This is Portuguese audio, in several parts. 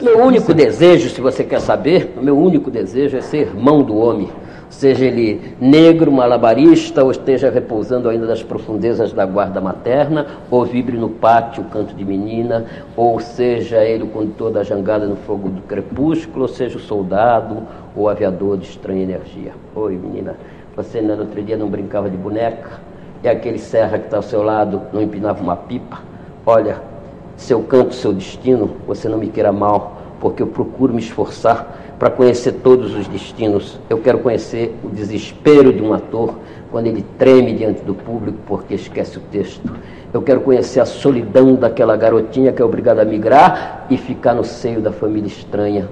Meu único desejo, se você quer saber, o meu único desejo é ser irmão do homem. Seja ele negro, malabarista, ou esteja repousando ainda nas profundezas da guarda materna, ou vibre no pátio canto de menina, ou seja ele o condutor da jangada no fogo do crepúsculo, ou seja o soldado ou aviador de estranha energia. Oi, menina, você no outro dia não brincava de boneca? E aquele serra que está ao seu lado não empinava uma pipa? Olha, seu canto, seu destino, você não me queira mal, porque eu procuro me esforçar para conhecer todos os destinos. Eu quero conhecer o desespero de um ator quando ele treme diante do público porque esquece o texto. Eu quero conhecer a solidão daquela garotinha que é obrigada a migrar e ficar no seio da família estranha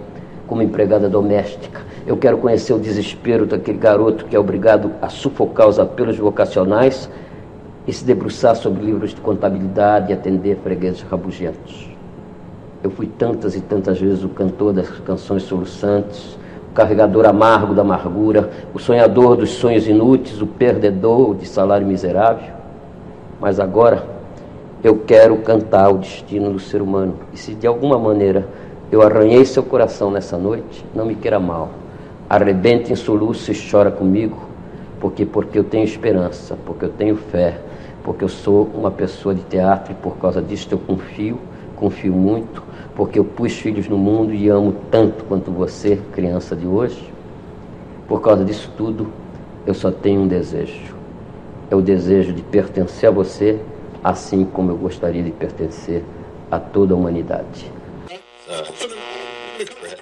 como empregada doméstica. Eu quero conhecer o desespero daquele garoto que é obrigado a sufocar os apelos vocacionais e se debruçar sobre livros de contabilidade e atender fregueses rabugentos. Eu fui tantas e tantas vezes o cantor das canções soluçantes, o carregador amargo da amargura, o sonhador dos sonhos inúteis, o perdedor de salário miserável. Mas agora eu quero cantar o destino do ser humano. E se de alguma maneira eu arranhei seu coração nessa noite, não me queira mal. Arrebente em soluço e chora comigo, porque porque eu tenho esperança, porque eu tenho fé porque eu sou uma pessoa de teatro e por causa disso eu confio, confio muito, porque eu pus filhos no mundo e amo tanto quanto você, criança de hoje. Por causa disso tudo, eu só tenho um desejo. É o desejo de pertencer a você, assim como eu gostaria de pertencer a toda a humanidade.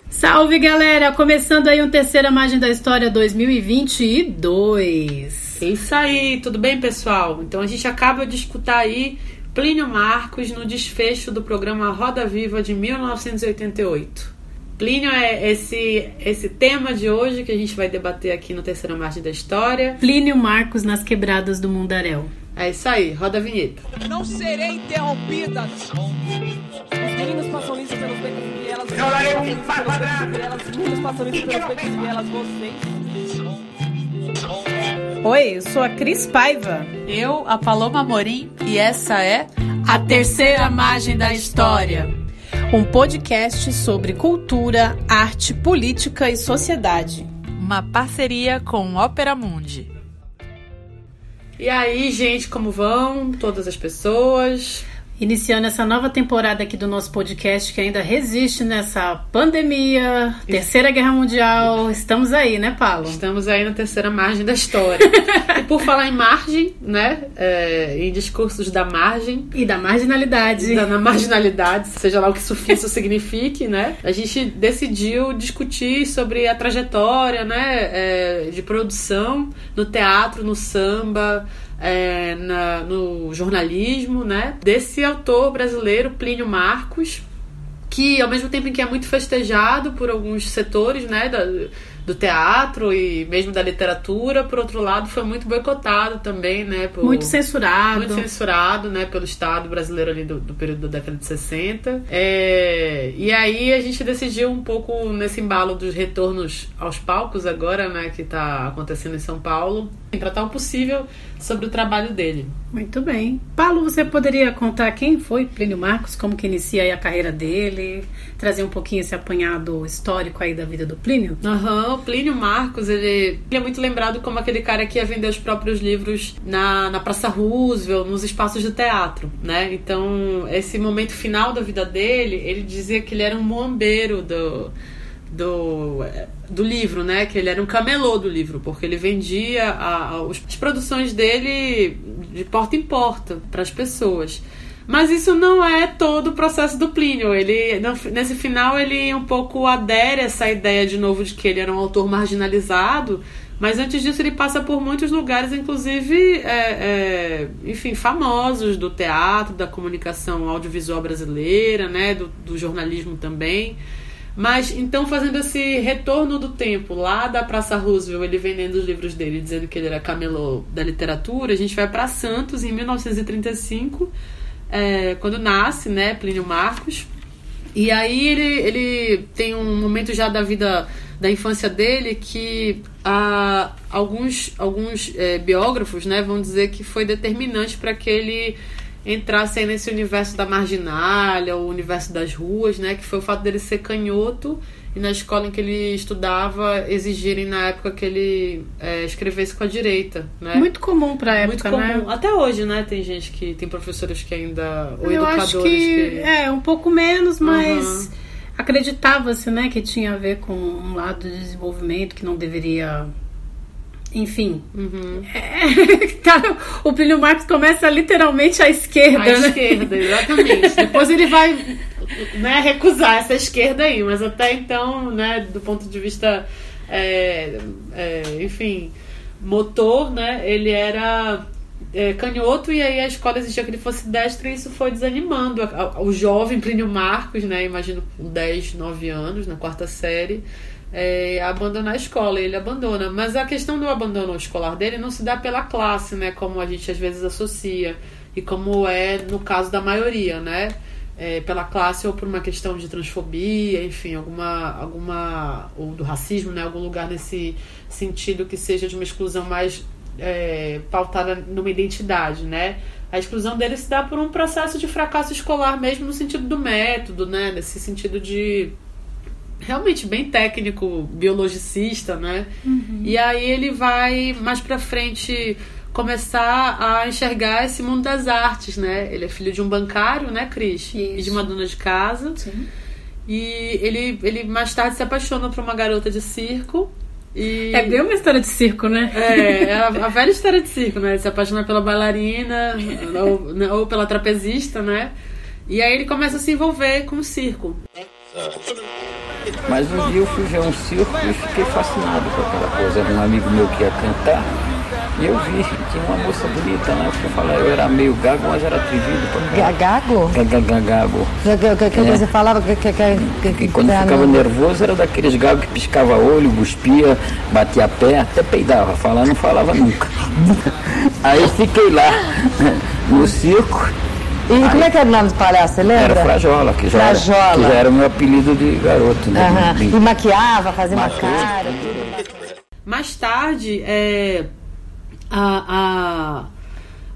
Salve galera! Começando aí um terceira margem da história 2022. É isso aí, tudo bem, pessoal? Então a gente acaba de escutar aí Plínio Marcos no desfecho do programa Roda Viva de 1988. Plínio é esse, esse tema de hoje que a gente vai debater aqui no Terceira Margem da História. Plínio Marcos nas quebradas do Mundaréu. É isso aí, roda a vinheta. Não serei interrompida. Os meninos passam liso pelos becos e elas... Os meninos passam liso pelos becos e elas, vocês... Oi, eu sou a Cris Paiva. Eu, a Paloma Morim, e essa é A Terceira Margem da História. Um podcast sobre cultura, arte, política e sociedade. Uma parceria com Ópera Mundi. E aí, gente, como vão? Todas as pessoas? Iniciando essa nova temporada aqui do nosso podcast que ainda resiste nessa pandemia, terceira guerra mundial. Estamos aí, né, Paulo? Estamos aí na terceira margem da história. e por falar em margem, né, é, em discursos da margem e da marginalidade, da marginalidade, seja lá o que isso, isso signifique, né, a gente decidiu discutir sobre a trajetória, né, é, de produção no teatro, no samba é, na, no jornalismo, né? Desse autor brasileiro, Plínio Marcos, que ao mesmo tempo em que é muito festejado por alguns setores, né? Da, do teatro e mesmo da literatura, por outro lado, foi muito boicotado também, né? Por, muito censurado. Muito censurado, né? Pelo Estado brasileiro ali do, do período da década de 60. É, e aí a gente decidiu um pouco nesse embalo dos retornos aos palcos agora, né? Que está acontecendo em São Paulo, tratar o possível sobre o trabalho dele. Muito bem. Paulo, você poderia contar quem foi Plínio Marcos, como que inicia a carreira dele, trazer um pouquinho esse apanhado histórico aí da vida do Plínio? Aham, uhum. Plínio Marcos, ele, ele, é muito lembrado como aquele cara que ia vender os próprios livros na, na Praça Roosevelt, nos espaços de teatro, né? Então, esse momento final da vida dele, ele dizia que ele era um moambeiro do do, do livro, né? Que ele era um camelô do livro, porque ele vendia a, a, as produções dele de porta em porta para as pessoas. Mas isso não é todo o processo do Plínio. Ele, nesse final, ele um pouco adere a essa ideia de novo de que ele era um autor marginalizado. Mas antes disso, ele passa por muitos lugares, inclusive, é, é, enfim, famosos do teatro, da comunicação audiovisual brasileira, né, do, do jornalismo também. Mas então, fazendo esse retorno do tempo lá da Praça Roosevelt, ele vendendo os livros dele, dizendo que ele era camelô da literatura, a gente vai para Santos em 1935, é, quando nasce, né, Plínio Marcos. E aí ele, ele tem um momento já da vida da infância dele que ah, alguns, alguns é, biógrafos né, vão dizer que foi determinante para que ele entrasse aí nesse universo da marginalha, o universo das ruas, né? Que foi o fato dele ser canhoto e na escola em que ele estudava exigirem na época que ele é, escrevesse com a direita, né? Muito comum pra época, Muito comum. né? Até hoje, né? Tem gente que tem professores que ainda ou Eu educadores acho que, é um pouco menos, mas Uhum. acreditava-se, né, que tinha a ver com um lado de desenvolvimento que não deveria. Enfim. Uhum. É, cara, o Plínio Marcos começa literalmente à esquerda, À né? esquerda, exatamente. Depois ele vai né, recusar essa esquerda aí, mas até então, né, do ponto de vista, é, é, enfim, motor, né, ele era é, canhoto e aí a escola exigia que ele fosse destro e isso foi desanimando o jovem Plínio Marcos, né, imagino com 10, 9 anos, na quarta série, é, abandonar a escola. Ele abandona. Mas a questão do abandono escolar dele não se dá pela classe, né? Como a gente às vezes associa. E como é no caso da maioria, né? É, pela classe ou por uma questão de transfobia, enfim, alguma, alguma. ou do racismo, né? Algum lugar nesse sentido que seja de uma exclusão mais é, pautada numa identidade, né? A exclusão dele se dá por um processo de fracasso escolar mesmo no sentido do método, né? Nesse sentido de realmente bem técnico, biologicista, né? E aí ele vai mais pra frente começar a enxergar esse mundo das artes, né? Ele é filho de um bancário, né, Cris? E de uma dona de casa. Sim. E ele, ele mais tarde se apaixona por uma garota de circo. E... É bem uma história de circo, né? É, é a, a velha história de circo, né? Ele se apaixona pela bailarina ou, né, ou pela trapezista, né? E aí ele começa a se envolver com o circo. Mas um dia eu fui ver um circo e fiquei fascinado com aquela coisa. Era um amigo meu que ia cantar e eu vi, tinha uma moça bonita lá. Eu falei, eu era meio gago, mas era atrevido pra Ga- Gago? Gagagago. Que, que, que, que É. você falava que, que, que, que, E quando que- ficava não- nervoso era daqueles gagos que piscava olho, cuspia, batia pé, até peidava. Falar não falava nunca. Aí fiquei lá no circo, E como é que era o nome do palhaço, você lembra? era Frajola, que já, Era, Frajola. que já era o meu apelido de garoto. Né? Bem- E maquiava, fazia uma cara. Mais tarde, é, a,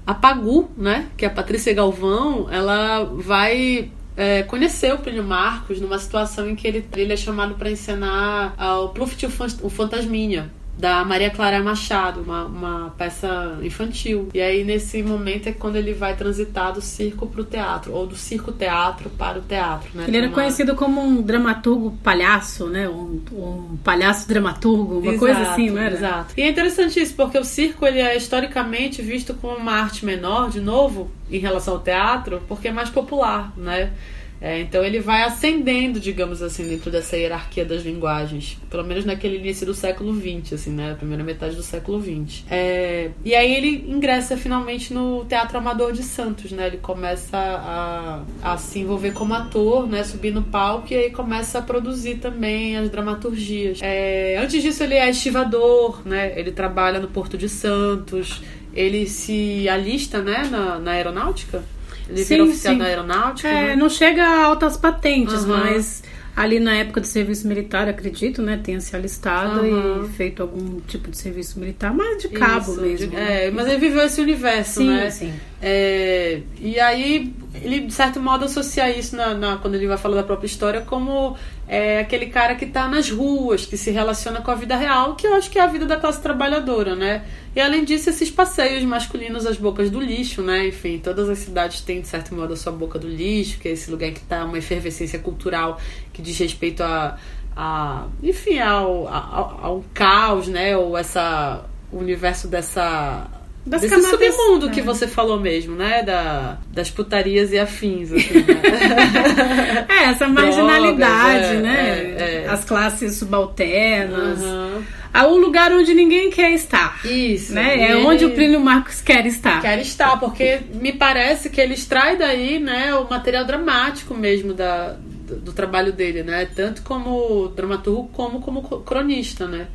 a, a Pagu, né, que é a Patrícia Galvão, ela vai é, conhecer o Plínio Marcos numa situação em que ele, ele é chamado para encenar ah, o Pluft e o Fantasminha. Da Maria Clara Machado, uma, uma peça infantil. E aí, nesse momento, é quando ele vai transitar do circo para o teatro, ou do circo-teatro para o teatro. Né? Ele era Uma- conhecido como um dramaturgo palhaço, né? Um, um palhaço dramaturgo, uma coisa Exato, assim, não era? Exato. E é interessante isso, porque o circo ele é historicamente visto como uma arte menor, de novo, em relação ao teatro, porque é mais popular, né? É, então ele vai ascendendo, digamos assim, dentro dessa hierarquia das linguagens, pelo menos naquele início do século XX, assim, né? A primeira metade do século XX. É, e aí ele ingressa finalmente no Teatro Amador de Santos, né? Ele começa a, a se envolver como ator, né? Subir no palco e aí começa a produzir também as dramaturgias. É, antes disso ele é estivador, né? Ele trabalha no Porto de Santos. Ele se alista, né? Na, na aeronáutica. Ele Sim, vira oficial sim. da aeronáutica. É, né? não chega a altas patentes, Aham. mas ali na época do serviço militar, acredito, né? Tenha se alistado Aham. e feito algum tipo de serviço militar, mas de cabo Isso, mesmo. de- né? é, mas ele viveu esse universo, sim, né? sim. É, e aí, ele, de certo modo, associa isso na, na- quando ele vai falar da própria história como é, aquele cara que tá nas ruas, que se relaciona com a vida real, que eu acho que é a vida da classe trabalhadora, né? E além disso, esses passeios masculinos às bocas do lixo, né? Enfim, todas as cidades têm, de certo modo, a sua boca do lixo, que é esse lugar que tá uma efervescência cultural que diz respeito a. a enfim, ao, ao, ao caos, né? Ou essa. o universo dessa Das Desse submundo que é. você falou mesmo, né? Da, das putarias e afins, assim, né? É, essa marginalidade, Drogas, é, né? é, é. As classes subalternas. Aham. Ah, O lugar onde ninguém quer estar. Isso. Né? É onde o Plínio Marcos quer estar. Quer estar, porque me parece que ele extrai daí, né, o material dramático mesmo da, do, do trabalho dele, né? Tanto como dramaturgo como como cronista, né?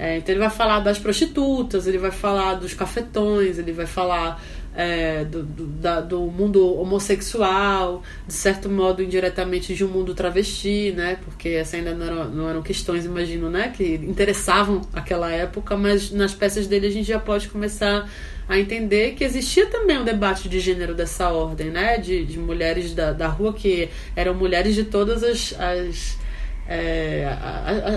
É, então ele vai falar das prostitutas, ele vai falar dos cafetões, ele vai falar é, do, do, da, do mundo homossexual, de certo modo indiretamente de um mundo travesti, né? Porque essa ainda não eram, não eram questões, imagino, né? Que interessavam aquela época, mas nas peças dele a gente já pode começar a entender que existia também um debate de gênero dessa ordem, né? De, de mulheres da, da rua que eram mulheres de todas as, as é,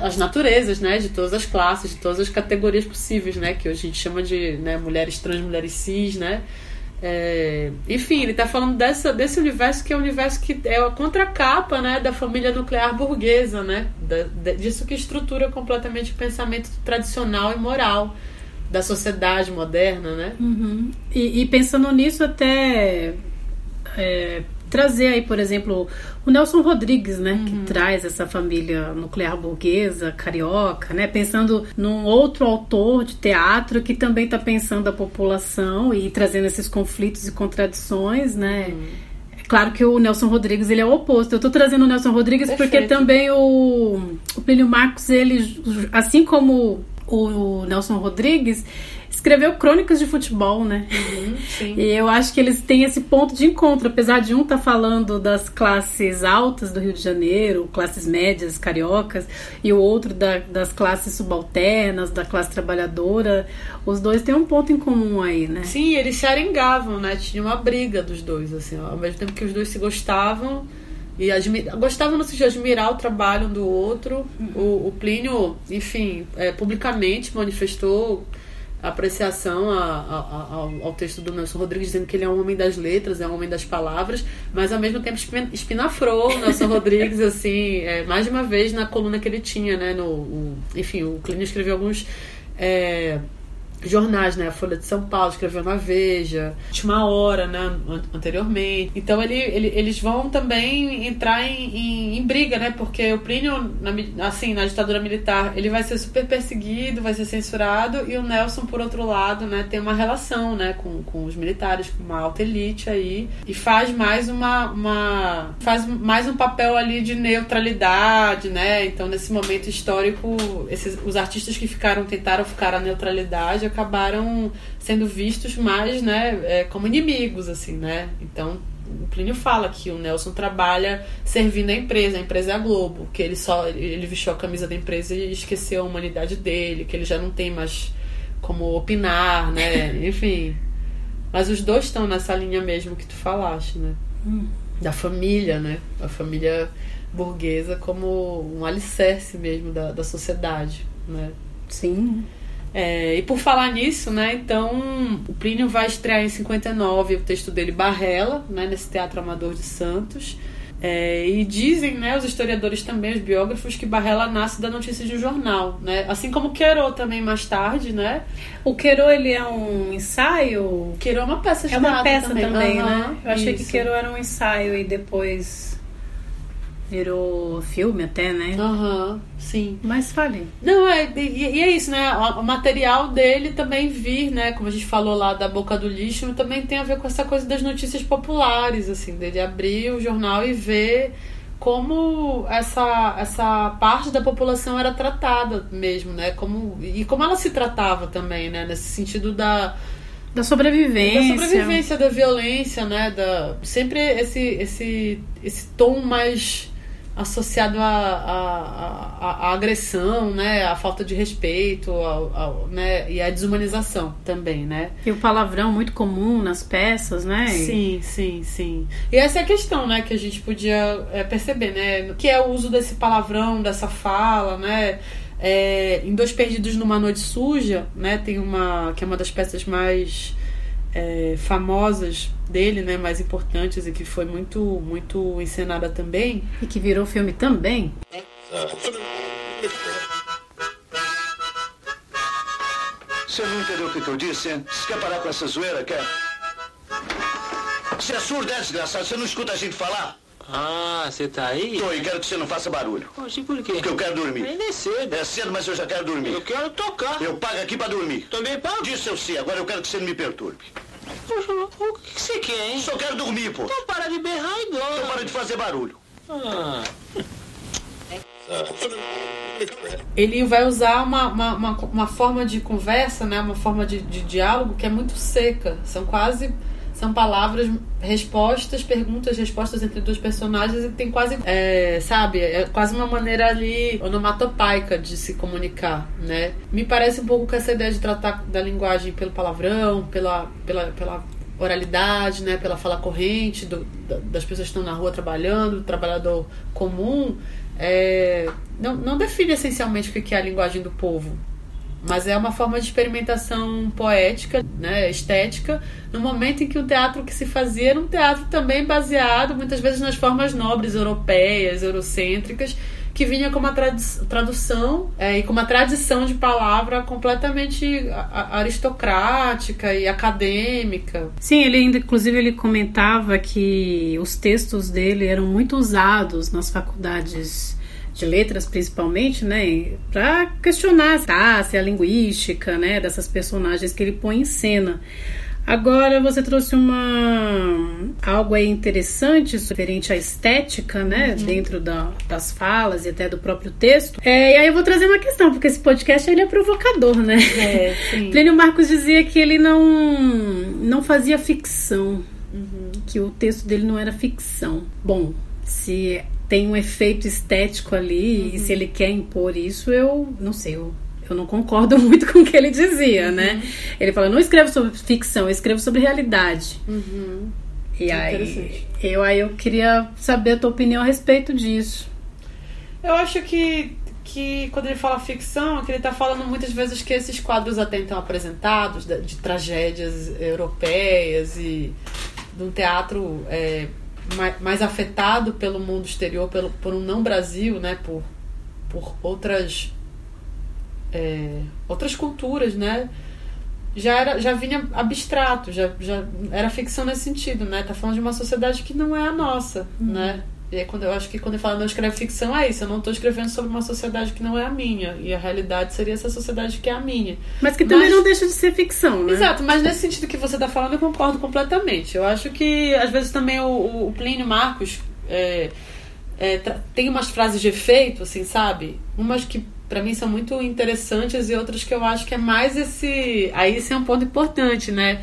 as naturezas, né, de todas as classes, de todas as categorias possíveis, né, que hoje a gente chama de né, mulheres trans, mulheres cis, né, é, enfim, ele está falando dessa, desse universo que é o universo que é a contracapa, né, da família nuclear burguesa, né, da, disso que estrutura completamente o pensamento tradicional e moral da sociedade moderna, né. Uhum. E, e, pensando nisso até é, trazer aí, por exemplo, o Nelson Rodrigues, né, uhum. que traz essa família nuclear burguesa, carioca, né, pensando num outro autor de teatro que também está pensando a população e trazendo esses conflitos e contradições, né. Uhum. É claro que o Nelson Rodrigues ele é o oposto. Eu estou trazendo o Nelson Rodrigues Perfeito. porque também o, o Plínio Marcos, ele, assim como o Nelson Rodrigues, escreveu crônicas de futebol, né? Uhum, e eu acho que eles têm esse ponto de encontro, apesar de um estar tá falando das classes altas do Rio de Janeiro, classes médias cariocas, e o outro da, das classes subalternas, da classe trabalhadora, os dois têm um ponto em comum aí, né? Sim, eles se arengavam, né? Tinha uma briga dos dois, assim, ó. ao mesmo tempo que os dois se gostavam. E gostavam no sentido de admirar o trabalho um do outro. Uhum. O, o Plínio, enfim, é, publicamente manifestou apreciação a, a, ao, ao, texto do Nelson Rodrigues, dizendo que ele é um homem das letras, é um homem das palavras, mas ao mesmo tempo espinafrou o Nelson Rodrigues, assim, é, mais de uma vez na coluna que ele tinha, né? No, o, enfim, o Clínio escreveu alguns. É, jornais, né? A Folha de São Paulo escreveu na Veja, Última Hora, né? Anteriormente. Então ele, ele, eles vão também entrar em, em, em, briga, né? Porque o Plínio, na, assim, na ditadura militar, ele vai ser super perseguido, vai ser censurado, e o Nelson, por outro lado, né? Tem uma relação, né? Com, com os militares, com uma alta elite aí, e faz mais uma, uma faz mais um papel ali de neutralidade, né? Então nesse momento histórico, esses, os artistas que ficaram tentaram ficar a neutralidade acabaram sendo vistos mais, né, é, como inimigos, assim, né? Então, o Plínio fala que o Nelson trabalha servindo a empresa, a empresa é a Globo, que ele só ele vestiu a camisa da empresa e esqueceu a humanidade dele, que ele já não tem mais como opinar, né? Enfim. Mas os dois estão nessa linha mesmo que tu falaste, né? Hum. Da família, né? A família burguesa como um alicerce mesmo da, da sociedade, né? Sim. É, e por falar nisso, né, então o Plínio vai estrear em 59 o texto dele Barrela, né, nesse Teatro Amador de Santos. É, e dizem, né, os historiadores também, os biógrafos, que Barrela nasce da notícia de um jornal, né? Assim como Queiro também mais tarde, né? O Queiro, ele é um ensaio? Queiro é uma peça de É uma peça também, também uhum, né? Eu achei isso. que Queiro era um ensaio e depois Virou filme até, né? Aham, uhum, sim. Mas fale. Não, é, e, e, é isso, né? O material dele também vir, né? Como a gente falou lá da boca do lixo, também tem a ver com essa coisa das notícias populares, assim, dele abrir o jornal e ver como essa, essa parte da população era tratada mesmo, né? Como, e como ela se tratava também, né? Nesse sentido da da sobrevivência. Da sobrevivência, da violência, né? Da, sempre esse, esse, esse tom mais associado à, agressão, né, à falta de respeito, ao, ao, né, e à desumanização também, né? E o palavrão muito comum nas peças, né? Sim, sim, sim. E essa é a questão, né, que a gente podia é, perceber, né, que é o uso desse palavrão, dessa fala, né? É, em Dois Perdidos numa Noite Suja, né, tem uma que é uma das peças mais é, famosas dele, né, mais importantes e que foi muito muito encenada também e que virou filme também. Você não entendeu o que, que eu disse? Hein? Você quer parar com essa zoeira, quer? Você é surdo, é desgraçado? Você não escuta a gente falar? Ah, você tá aí? Tô e quero que você não faça barulho. Oxi, por quê? Porque eu quero dormir. Ainda é cedo. É cedo, mas eu já quero dormir. Eu quero tocar. Eu pago aqui pra dormir. Também pago? Disse eu sim, agora eu quero que você não me perturbe. Poxa, o que você quer, hein? Só quero dormir, pô. Então para de berrar e dorme. Então para de fazer barulho. Ah. ele vai usar uma, uma, uma, uma forma de conversa, né, uma forma de, de diálogo que é muito seca. São quase são palavras, respostas, perguntas, respostas entre dois personagens e tem quase, é, sabe, é quase uma maneira ali onomatopaica de se comunicar, né? Me parece um pouco com essa ideia de tratar da linguagem pelo palavrão, pela, pela, pela oralidade, né, pela fala corrente do, das pessoas que estão na rua trabalhando, do trabalhador comum, é, não, não define essencialmente o que é a linguagem do povo, mas é uma forma de experimentação poética, né, estética, no momento em que o teatro que se fazia era um teatro também baseado muitas vezes nas formas nobres europeias, eurocêntricas, que vinha com uma tradução é, e com uma tradição de palavra completamente aristocrática e acadêmica. Sim, ele ainda, inclusive, ele comentava que os textos dele eram muito usados nas faculdades de letras principalmente, né, para questionar a a linguística, né, dessas personagens que ele põe em cena. Agora você trouxe uma algo aí interessante referente à estética, né, uhum. dentro da, das falas e até do próprio texto. É, e aí eu vou trazer uma questão, porque esse podcast ele é provocador, né? É, sim. Plínio Marcos dizia que ele não não fazia ficção, uhum. que o texto dele não era ficção. Bom, se tem um efeito estético ali uhum. e se ele quer impor isso, eu não sei, eu, eu não concordo muito com o que ele dizia, né? uhum. né? Ele fala, não escrevo sobre ficção, eu escrevo sobre realidade. Uhum. E aí eu, aí eu queria saber a tua opinião a respeito disso. Eu acho que, que quando ele fala ficção, é que ele está falando muitas vezes que esses quadros até então apresentados, de, de tragédias europeias e de um teatro é, mais, mais afetado pelo mundo exterior, pelo, por um não Brasil, né? Por, por outras é, outras culturas, né? Já era, já vinha abstrato, já, já era ficção nesse sentido, né? Tá falando de uma sociedade que não é a nossa, uhum. né? E aí, quando eu acho que quando eu falo não escreve ficção, é isso. Eu não estou escrevendo sobre uma sociedade que não é a minha. E a realidade seria essa sociedade que é a minha. Mas que também mas, não deixa de ser ficção, né? Exato, mas nesse sentido que você está falando, eu concordo completamente. Eu acho que, às vezes, também o, o Plínio Marcos é, é, tem umas frases de efeito, assim, sabe? Umas que para mim são muito interessantes e outras que eu acho que é mais esse. Aí esse é um ponto importante, né?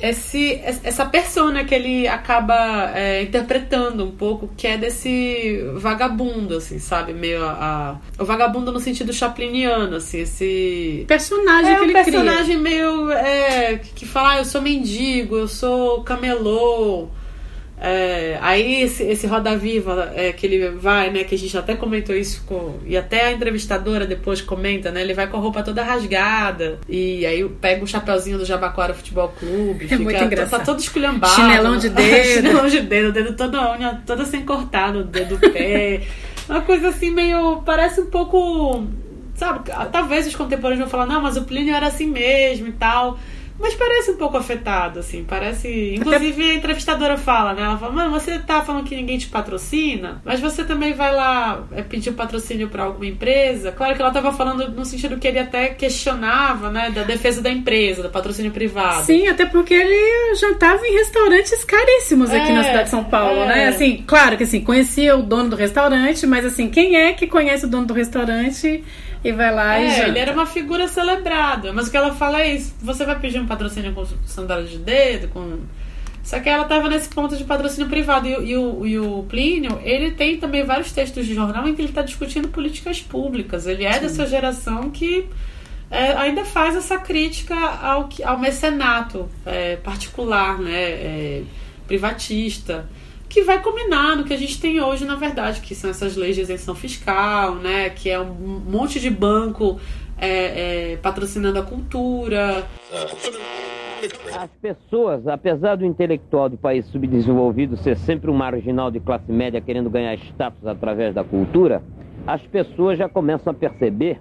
Esse, essa persona que ele acaba é, interpretando um pouco, que é desse vagabundo, assim, sabe? Meio a, a, o vagabundo no sentido chapliniano, assim, esse personagem é que um ele personagem cria. meio é, que fala, ah, eu sou mendigo, eu sou camelô, é, aí esse, esse Roda Viva é, que ele vai, né? Que a gente até comentou isso com. E até a entrevistadora depois comenta, né? Ele vai com a roupa toda rasgada. E aí pega o chapeuzinho do Jabaquara Futebol Clube. É fica, muito engraçado. Tá todo esculhambado. Chinelão de dedo. Chinelão de dedo, o dedo toda unha, toda sem cortar no dedo do pé. Uma coisa assim meio. Parece um pouco. Sabe? Talvez os contemporâneos vão falar, não, mas o Plínio era assim mesmo e tal. Mas parece um pouco afetado, assim. Parece. Inclusive Até... a entrevistadora fala, né? Ela fala, mano, você tá falando que ninguém te patrocina, mas você também vai lá é, pedir patrocínio para alguma empresa. Claro que ela tava falando no sentido que ele até questionava, né? Da defesa da empresa, do patrocínio privado. Sim, até porque ele jantava em restaurantes caríssimos aqui é, na cidade de São Paulo, né? é. né? Assim, claro que assim, conhecia o dono do restaurante, mas assim, quem é que conhece o dono do restaurante? E vai lá é, e janta. ele era uma figura celebrada. Mas o que ela fala é isso: você vai pedir um patrocínio com sandália de dedo, com. Só que ela estava nesse ponto de patrocínio privado. E, e, o, e o Plínio, ele tem também vários textos de jornal em que ele está discutindo políticas públicas. Ele é Sim. dessa geração que é, ainda faz essa crítica ao, ao mecenato é, particular, né, é, privatista que vai combinar no que a gente tem hoje, na verdade, que são essas leis de isenção fiscal, né? Que é um monte de banco é, é, patrocinando a cultura. As pessoas, apesar do intelectual de país subdesenvolvido ser sempre um marginal de classe média querendo ganhar status através da cultura, as pessoas já começam a perceber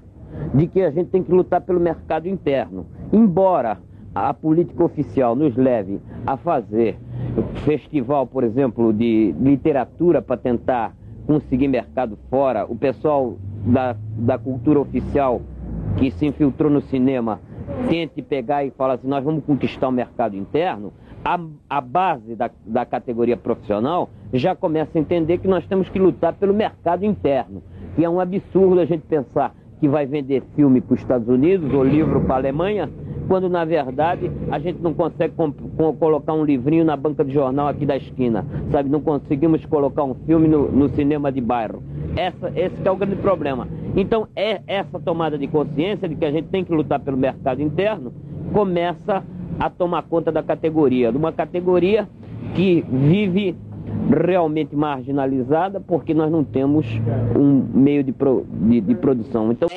de que a gente tem que lutar pelo mercado interno. Embora a política oficial nos leve a fazer festival, por exemplo, de literatura para tentar conseguir mercado fora, o pessoal da, da cultura oficial que se infiltrou no cinema tente pegar e falar assim, nós vamos conquistar o mercado interno, a, a base da, da categoria profissional já começa a entender que nós temos que lutar pelo mercado interno, E é um absurdo a gente pensar que vai vender filme para os Estados Unidos ou livro para a Alemanha, quando na verdade a gente não consegue colocar um livrinho na banca de jornal aqui da esquina, sabe? Não conseguimos colocar um filme no, no cinema de bairro. Essa, esse é o grande problema. Então, é essa tomada de consciência de que a gente tem que lutar pelo mercado interno começa a tomar conta da categoria, de uma categoria que vive realmente marginalizada porque nós não temos um meio de, pro, de, de produção. Então.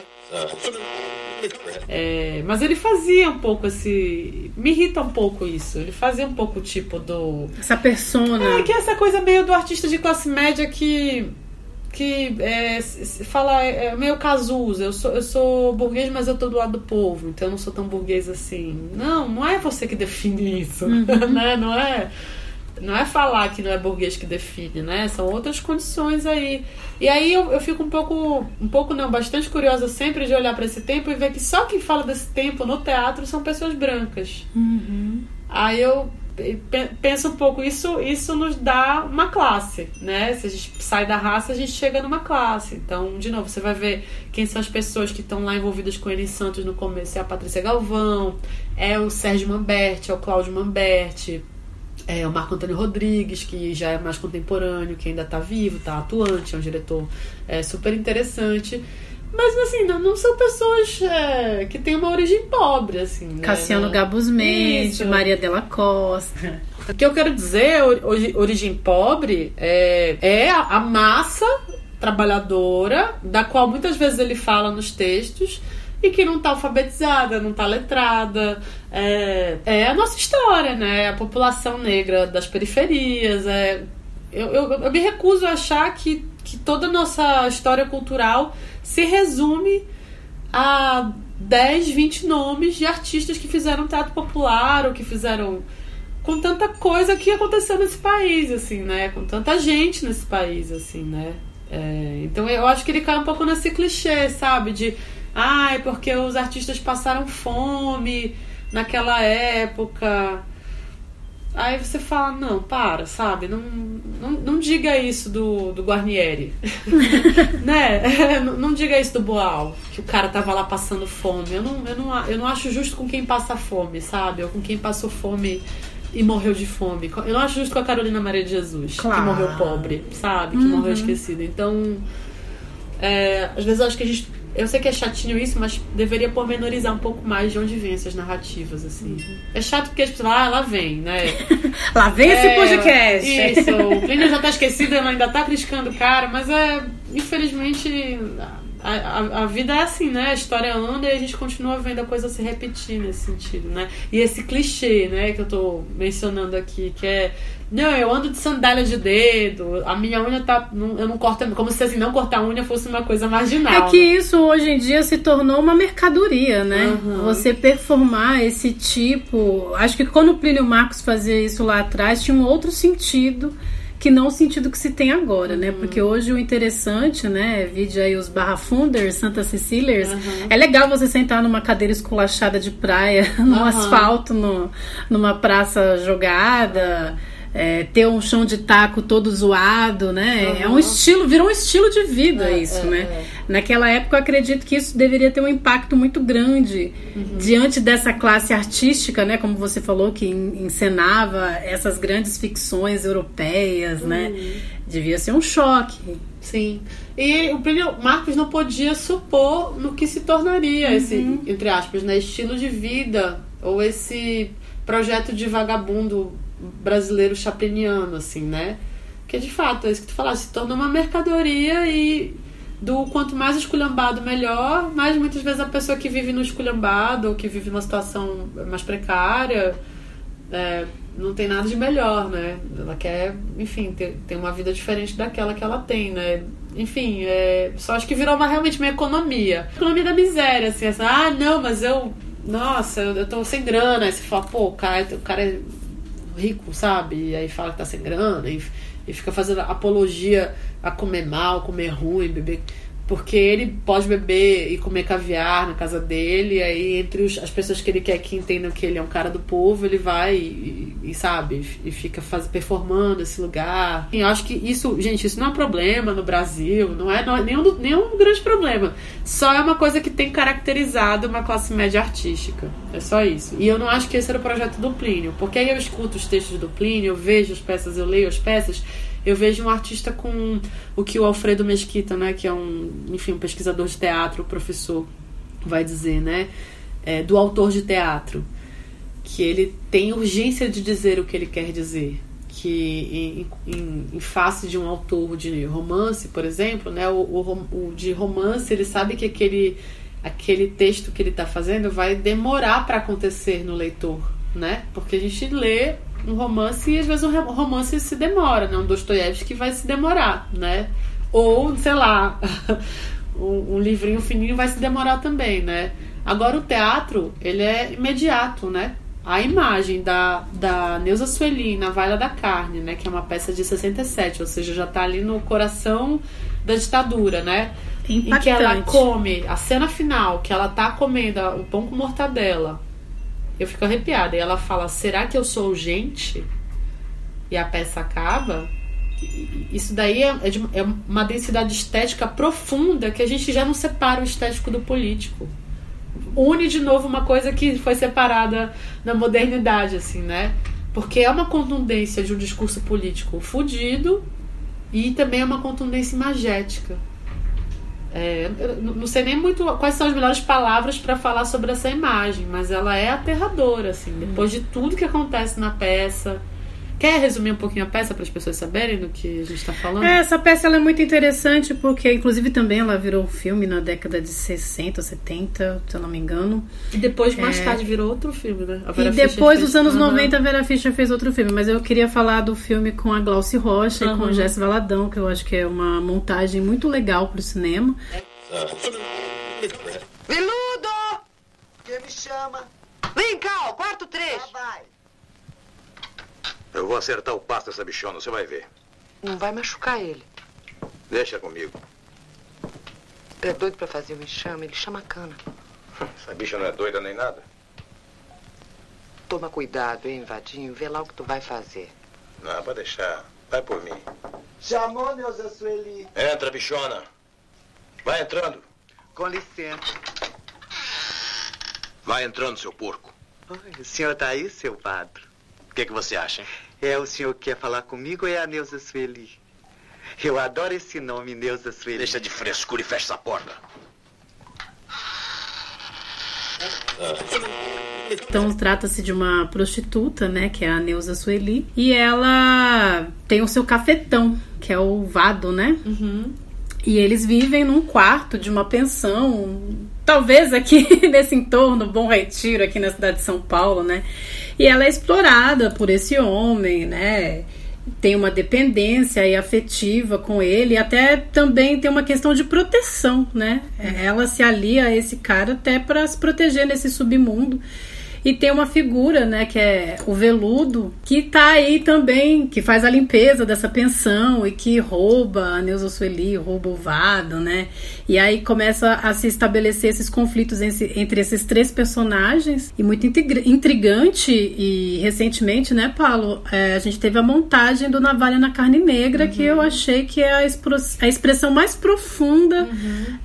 É, mas ele fazia um pouco esse. Me irrita um pouco isso. Ele fazia um pouco tipo do. Essa persona. É, que é essa coisa meio do artista de classe média que. Que é, fala é meio Cazuza, eu sou, eu sou burguês, mas eu tô do lado do povo, então eu não sou tão burguês assim. Não, não é você que define isso, uhum. né? Não é não é falar que não é burguês que define, né? São outras condições aí. E aí eu, eu fico um pouco, um pouco não, bastante curiosa sempre de olhar para esse tempo e ver que só quem fala desse tempo no teatro são pessoas brancas. Uhum. Aí eu penso um pouco, isso, isso nos dá uma classe, né? Se a gente sai da raça, a gente chega numa classe. Então, de novo, você vai ver quem são as pessoas que estão lá envolvidas com ele Santos no começo. É a Patrícia Galvão, é o Sérgio Mamberti, é o Cláudio Mamberti, é, o Marco Antônio Rodrigues, que já é mais contemporâneo, que ainda está vivo, está atuante, é um diretor é, super interessante. Mas, assim, não, não são pessoas é, que têm uma origem pobre, assim. Né? Cassiano né? Gabus Mendes, Maria Della Costa. O que eu quero dizer, origem pobre, é, é a massa trabalhadora, da qual muitas vezes ele fala nos textos, e que não está alfabetizada, não está letrada. É, é a nossa história, né? A população negra das periferias. É, eu, eu, eu me recuso a achar que, que toda a nossa história cultural se resume a 10, 20 nomes de artistas que fizeram teatro popular ou que fizeram com tanta coisa que aconteceu nesse país, assim, né? Com tanta gente nesse país, assim, né? É, então eu acho que ele cai um pouco nesse clichê, sabe? De Ai, ah, porque os artistas passaram fome naquela época. Aí você fala, não, para, sabe? Não, não, não diga isso do, do Guarnieri. né? Não, não, diga isso do Boal, que o cara tava lá passando fome. Eu não, eu, não, eu não acho justo com quem passa fome, sabe? Ou com quem passou fome e morreu de fome. Eu não acho justo com a Carolina Maria de Jesus, claro. que morreu pobre, sabe? Que uhum. morreu esquecida. Então, é, às vezes eu acho que a gente eu sei que é chatinho isso, mas deveria pormenorizar um pouco mais de onde vem essas narrativas, assim. Uhum. É chato porque as pessoas, ah, lá vem, né? lá vem é, esse podcast. Isso, o Plínio já tá esquecido, ela ainda tá criticando o cara, mas é, infelizmente, a, a, a, vida é assim, né? A história anda e a gente continua vendo a coisa se repetir nesse sentido, né? E esse clichê, né, que eu tô mencionando aqui, que é não, eu ando de sandália de dedo, a minha unha tá. Eu não corto. Como se assim, não cortar a unha fosse uma coisa marginal. É que isso hoje em dia se tornou uma mercadoria, né? Uhum. Você performar esse tipo. Acho que quando o Plínio Marcos fazia isso lá atrás, tinha um outro sentido que não o sentido que se tem agora, né? uhum. né? Porque hoje o interessante, né? Vídeo aí os Barra Funders, Santa Cecílias, uhum. é legal você sentar numa cadeira esculachada de praia, no uhum. asfalto, no, numa praça jogada é, ter um chão de taco todo zoado, né? Uhum. É um estilo, virou um estilo de vida é, isso, é, né? É. Naquela época eu acredito que isso deveria ter um impacto muito grande uhum. diante dessa classe artística, né? Como você falou, que encenava essas grandes ficções europeias, né? uhum. né? Devia ser um choque. Sim. E o Plínio Marcos não podia supor no que se tornaria esse, uhum. entre aspas, né, estilo de vida ou esse projeto de vagabundo brasileiro chapliniano, assim, né? Que de fato, é isso que tu falaste, se torna uma mercadoria e do quanto mais esculhambado, melhor, mas muitas vezes a pessoa que vive no esculhambado ou que vive numa situação mais precária é, não tem nada de melhor, né? Ela quer, enfim, ter, ter uma vida diferente daquela que ela tem, né? Enfim, é, só acho que virou uma, realmente uma economia. Economia da miséria, assim, assim ah, não, mas eu, nossa, eu, eu tô sem grana. Aí você fala, pô, o cara, o cara é rico, sabe? E aí fala que tá sem grana e, e fica fazendo apologia a comer mal, comer ruim, beber. Porque ele pode beber e comer caviar na casa dele, e aí entre os- as pessoas que ele quer que entendam que ele é um cara do povo, ele vai e, e, sabe, e fica faz, performando esse lugar. E eu acho que isso, gente, isso não é um problema no Brasil, não é, não é nenhum, nenhum grande problema. Só é uma coisa que tem caracterizado uma classe média artística. É só isso. E eu não acho que esse era o projeto do Plínio, porque aí eu escuto os textos do Plínio, eu vejo as peças, eu leio as peças, eu vejo um artista com o que o Alfredo Mesquita, né, que é um, enfim, um pesquisador de teatro, professor, vai dizer, né, é, do autor de teatro, que ele tem urgência de dizer o que ele quer dizer. Que em, em, em face de um autor de romance, por exemplo, né, o, o, o de romance, ele sabe que aquele, aquele texto que ele está fazendo vai demorar para acontecer no leitor, né? Porque a gente lê um romance e às vezes ro- romance se demora, né? Um Dostoiévski vai se demorar, né? Ou, sei lá, um, um livrinho fininho vai se demorar também, né? Agora o teatro, ele é imediato, né? A imagem da, da Neuza Sueli na Valha da Carne, né? Que é uma peça de 67, ou seja, já tá ali no coração da ditadura, né? Em que ela Impactante. come, a cena final, que ela tá comendo o pão com mortadela. Eu fico arrepiada. E ela fala: será que eu sou gente? E a peça acaba. Isso daí é, é de- é uma densidade estética profunda que a gente já não separa o estético do político. Une de novo uma coisa que foi separada na modernidade, assim, né? Porque é uma contundência de um discurso político fudido e também é uma contundência imagética. É, não sei nem muito quais são as melhores palavras para falar sobre essa imagem, mas ela é aterradora, assim, depois de tudo que acontece na peça. Quer resumir um pouquinho a peça para as pessoas saberem do que a gente está falando? É, essa peça ela é muito interessante porque, inclusive, também ela virou um filme na década de 60, 70, se eu não me engano. E depois, mais É. tarde, virou outro filme, né? A E Vera Fischer depois fez- dos anos Aham. 90, a Vera Fischer fez outro filme, mas eu queria falar do filme com a Glauci Rocha e com o Jess Valadão, que eu acho que é uma montagem muito legal pro cinema. Viludo! Quem me chama? Vem cá, quarto 3. vai. Eu vou acertar o pasto dessa bichona, você vai ver. Não vai machucar ele. Deixa comigo. É doido pra fazer o enxame, ele chama a cana. Essa bicha não é doida nem nada. Toma cuidado, hein, Vadinho? Vê lá o que tu vai fazer. Não, pode deixar. Vai por mim. Chamou, Neuza Sueli. Entra, bichona. Vai entrando. Com licença. Vai entrando, seu porco. Oi, o senhor tá aí, seu padre? O que, que você acha, hein? É, o senhor que quer falar comigo ou é a Neuza Sueli? Eu adoro esse nome, Neuza Sueli. Deixa de frescura e fecha essa porta. Então trata-se de uma prostituta, né, que é a Neuza Sueli, e ela tem o seu cafetão, que é o Vado, né? E eles vivem num quarto de uma pensão, talvez aqui nesse entorno, Bom Retiro, aqui na cidade de São Paulo, né? E ela é explorada por esse homem, né? Tem uma dependência aí afetiva com ele, e até também tem uma questão de proteção, né? Ela se alia a esse cara até para se proteger nesse submundo. E tem uma figura, né, que é o veludo, que tá aí também, que faz a limpeza dessa pensão e que rouba a Neuza Sueli, rouba o Vado, né? E aí começa a se estabelecer esses conflitos entre, esses três personagens. E muito intriga- intrigante, e recentemente, né, Paulo, é, a gente teve a montagem do Navalha na Carne Negra, que eu achei que é a, a expressão mais profunda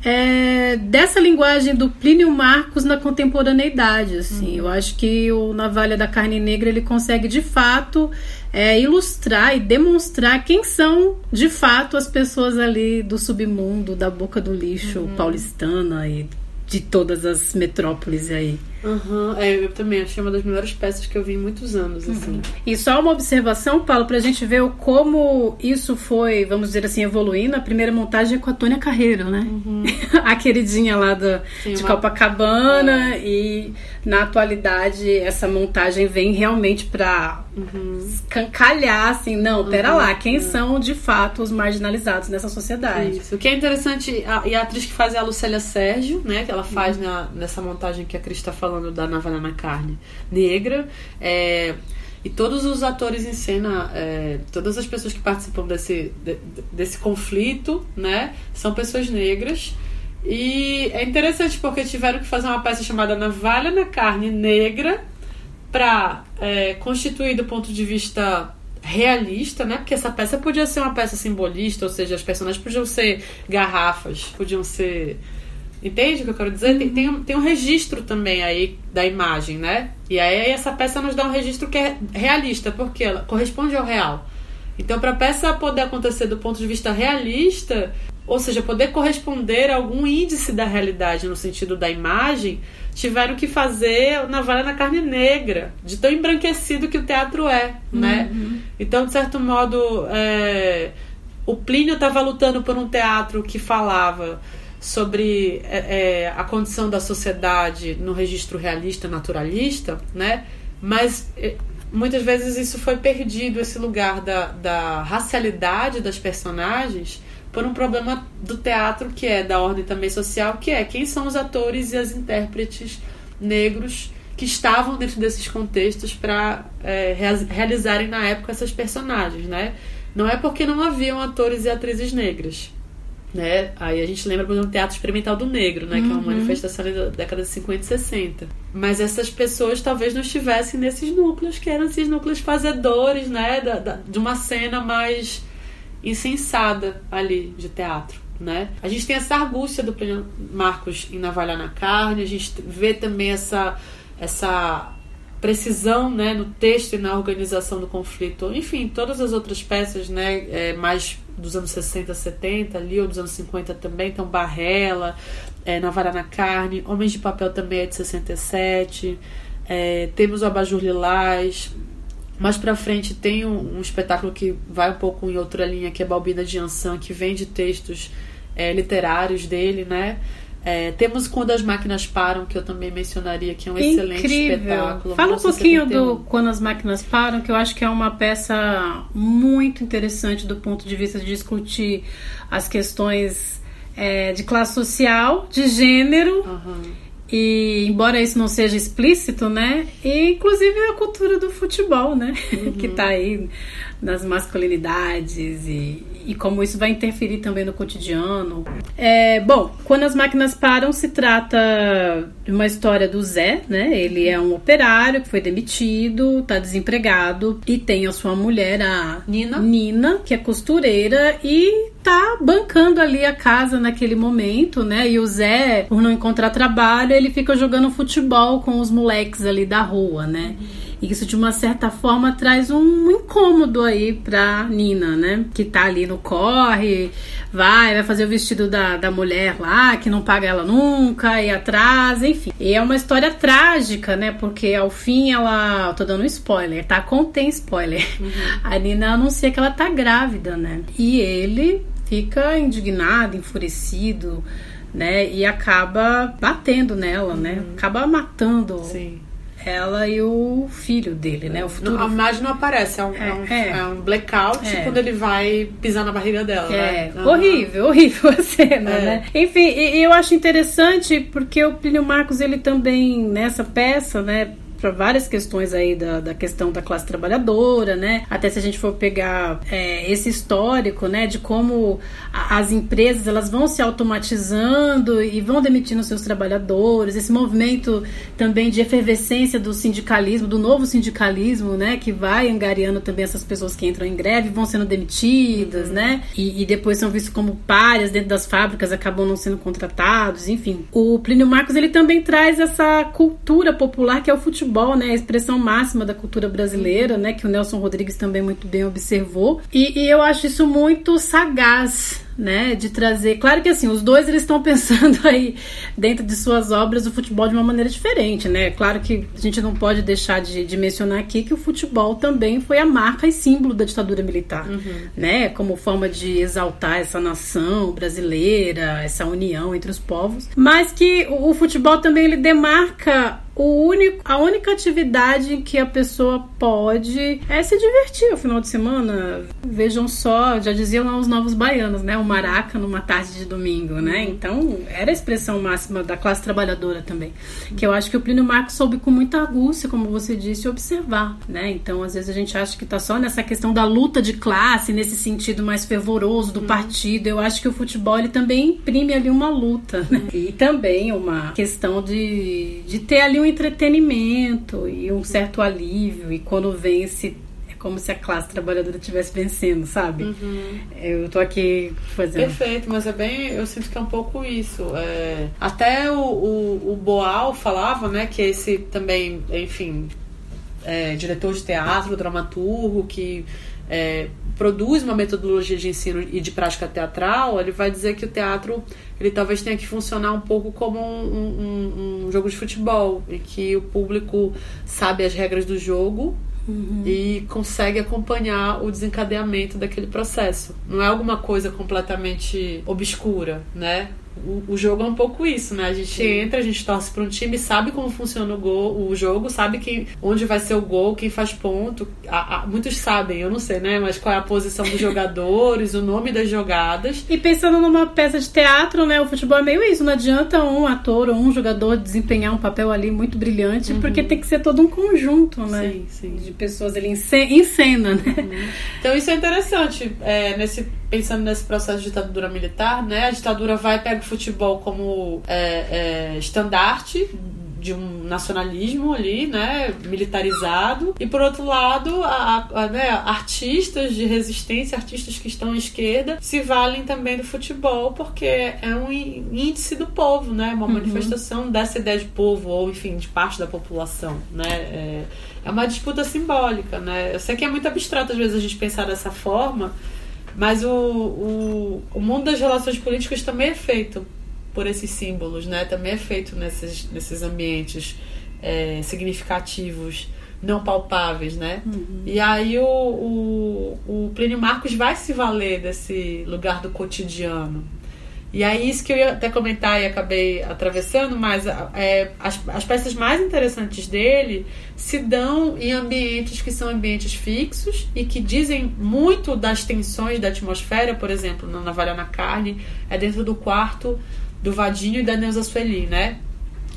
é, dessa linguagem do Plínio Marcos na contemporaneidade. Assim. Eu acho que o Navalha da Carne Negra ele consegue de fato é, ilustrar e demonstrar quem são de fato as pessoas ali do submundo, da boca do lixo paulistana e de todas as metrópoles aí. Aham, é, eu também achei uma das melhores peças que eu vi em muitos anos, assim. E só uma observação, Paulo, pra gente ver como isso foi, vamos dizer assim, evoluindo. A primeira montagem é com a Tônia Carreiro, né? a queridinha lá do, Sim, de uma- É. Copacabana. E na atualidade essa montagem vem realmente pra escancalhar, assim, não, pera Uhum. lá, quem são de fato os marginalizados nessa sociedade? Isso. O que é interessante, a, e a atriz que faz é a Lucélia Sérgio, né? Que ela faz na, nessa montagem que a Cris está falando da Navalha na Carne Negra. É, E todos os atores em cena, é, todas as pessoas que participam desse, de, desse conflito, né, são pessoas negras. E é interessante porque tiveram que fazer uma peça chamada Navalha na Carne Negra para é, constituir do ponto de vista realista, né? Porque essa peça podia ser uma peça simbolista, ou seja, as personagens podiam ser garrafas, podiam ser. Entende o que eu quero dizer? Tem, tem, um, tem um registro também aí da imagem, né? E aí essa peça nos dá um registro que é realista, porque ela corresponde ao real. Então, para a peça poder acontecer do ponto de vista realista, ou seja, poder corresponder a algum índice da realidade no sentido da imagem, tiveram que fazer navalha na carne negra, de tão embranquecido que o teatro é, né? Uhum. Então, de certo modo, é, o Plínio estava lutando por um teatro que falava sobre é, é, a condição da sociedade no registro realista, naturalista, né? Mas é, muitas vezes isso foi perdido, esse lugar da, da racialidade das personagens por um problema do teatro que é da ordem também social, que é quem são os atores e as intérpretes negros que estavam dentro desses contextos para é, rea- realizarem na época essas personagens, né? Não é porque não haviam atores e atrizes negras, né? Aí a gente lembra, por exemplo, do Teatro Experimental do Negro, né? Que é uma Uhum. manifestação da década de 50 e 60. Mas essas pessoas talvez não estivessem nesses núcleos, que eram esses núcleos fazedores, né? Da, da- de uma cena mais insensada ali de teatro. Né? A gente tem essa argúcia do Marcos em Navalha na Carne, a gente vê também essa, essa precisão né, no texto e na organização do conflito. Enfim, todas as outras peças, né, é, mais dos anos 60, 70 ali, ou dos anos 50 também, então Barrela, é, Navalha na Carne, Homens de Papel também é de 67, é, temos o Abajur Lilás, mais pra frente tem um, um espetáculo que vai um pouco em outra linha, que é Balbina de Ansan, que vem de textos é, literários dele, né? É, temos Quando as Máquinas Param, que eu também mencionaria, que é um excelente espetáculo. Fala um pouquinho 1971. do Quando as Máquinas Param, que eu acho que é uma peça muito interessante do ponto de vista de discutir as questões é, de classe social, de gênero. E embora isso não seja explícito, né? E inclusive a cultura do futebol, né? que tá aí nas masculinidades e, e como isso vai interferir também no cotidiano. É, bom, quando as máquinas param, se trata de uma história do Zé, né? Ele é um operário que foi demitido, tá desempregado e tem a sua mulher, a Nina, Nina que é costureira e tá bancando ali a casa naquele momento, né? E o Zé, por não encontrar trabalho, ele fica jogando futebol com os moleques ali da rua, né? E isso de uma certa forma traz um incômodo aí pra Nina, né? Que tá ali no corre, vai, vai fazer o vestido da, da mulher lá, que não paga ela nunca, e atrasa, enfim. E é uma história trágica, né? Porque ao fim ela. Tô dando um spoiler, tá? Contém spoiler. A Nina anuncia que ela tá grávida, né? E ele fica indignado, enfurecido, né? E acaba batendo nela, né? Acaba matando ela e o filho dele, né? O futuro. A imagem não aparece, é um, é, um, É. é um blackout É. quando ele vai pisar na barriga dela. É, né? Aham. horrível, horrível a cena, É. né? Enfim, e, e eu acho interessante porque o Plínio Marcos, ele também, nessa peça, né, para várias questões aí da, da questão da classe trabalhadora, né? Até se a gente for pegar é, esse histórico, né, de como a- as empresas elas vão se automatizando e vão demitindo seus trabalhadores, esse movimento também de efervescência do sindicalismo, do novo sindicalismo, né, que vai angariando também essas pessoas que entram em greve, vão sendo demitidas, né, e, e depois são vistos como párias dentro das fábricas, acabam não sendo contratados, enfim. O Plínio Marcos ele também traz essa cultura popular que é o futebol, né, a expressão máxima da cultura brasileira, né, que o Nelson Rodrigues também muito bem observou, e, e eu acho isso muito sagaz, né, de trazer. Claro que assim, os dois eles estão pensando aí dentro de suas obras o futebol de uma maneira diferente, né? Claro que a gente não pode deixar de, de mencionar aqui que o futebol também foi a marca e símbolo da ditadura militar, né? Como forma de exaltar essa nação brasileira, essa união entre os povos, mas que o, o futebol também ele demarca o único, a única atividade que a pessoa pode é se divertir o final de semana. Vejam só, já diziam lá os novos baianos, né? O maraca numa tarde de domingo, né? Então, era a expressão máxima da classe trabalhadora também. Que eu acho que o Plínio Marcos soube com muita agúcia, como você disse, observar, né? Então, às vezes a gente acha que tá só nessa questão da luta de classe, nesse sentido mais fervoroso do partido. Eu acho que o futebol ele também imprime ali uma luta, né? E também uma questão de, de ter ali um entretenimento e um certo alívio. E quando vence, é como se a classe trabalhadora estivesse vencendo, sabe? Eu tô aqui fazendo. Perfeito, mas é bem. Eu sinto que é um pouco isso. É, até o, o, o Boal falava, né, que esse também, enfim, é, diretor de teatro, dramaturgo, que é, produz uma metodologia de ensino e de prática teatral, ele vai dizer que o teatro ele talvez tenha que funcionar um pouco como um, um- um jogo de futebol, e que o público sabe as regras do jogo e consegue acompanhar o desencadeamento daquele processo. Não é alguma coisa completamente obscura, né? O, o jogo é um pouco isso, né? A gente entra, a gente torce para um time, sabe como funciona o, gol, o jogo, sabe quem, onde vai ser o gol, quem faz ponto. A- a- muitos sabem, eu não sei, né? Mas qual é a posição dos jogadores, o nome das jogadas. E pensando numa peça de teatro, né? O futebol é meio isso. Não adianta um ator ou um jogador desempenhar um papel ali muito brilhante, porque tem que ser todo um conjunto, né? Sim, sim. De pessoas ali em, ce- em cena, né? Então isso é interessante, é, nesse, pensando nesse processo de ditadura militar, né? A ditadura vai pega o futebol como é, é, estandarte de um nacionalismo ali, né, militarizado, e por outro lado, a, a- né, artistas de resistência, artistas que estão à esquerda, se valem também do futebol, porque é um índice do povo, né, uma manifestação dessa ideia de povo, ou enfim, de parte da população, né, é, é uma disputa simbólica, né, eu sei que é muito abstrato às vezes a gente pensar dessa forma, mas o, o, o mundo das relações políticas também é feito por esses símbolos, né? Também é feito nesses, nesses ambientes é, significativos, não palpáveis, né? E aí o, o, o Plínio Marcos vai se valer desse lugar do cotidiano. E aí isso que eu ia até comentar e acabei atravessando, mas é, as, as peças mais interessantes dele se dão em ambientes que são ambientes fixos e que dizem muito das tensões da atmosfera, por exemplo, na Navalha na Carne, é dentro do quarto do Vadinho e da Neuza Sueli, né?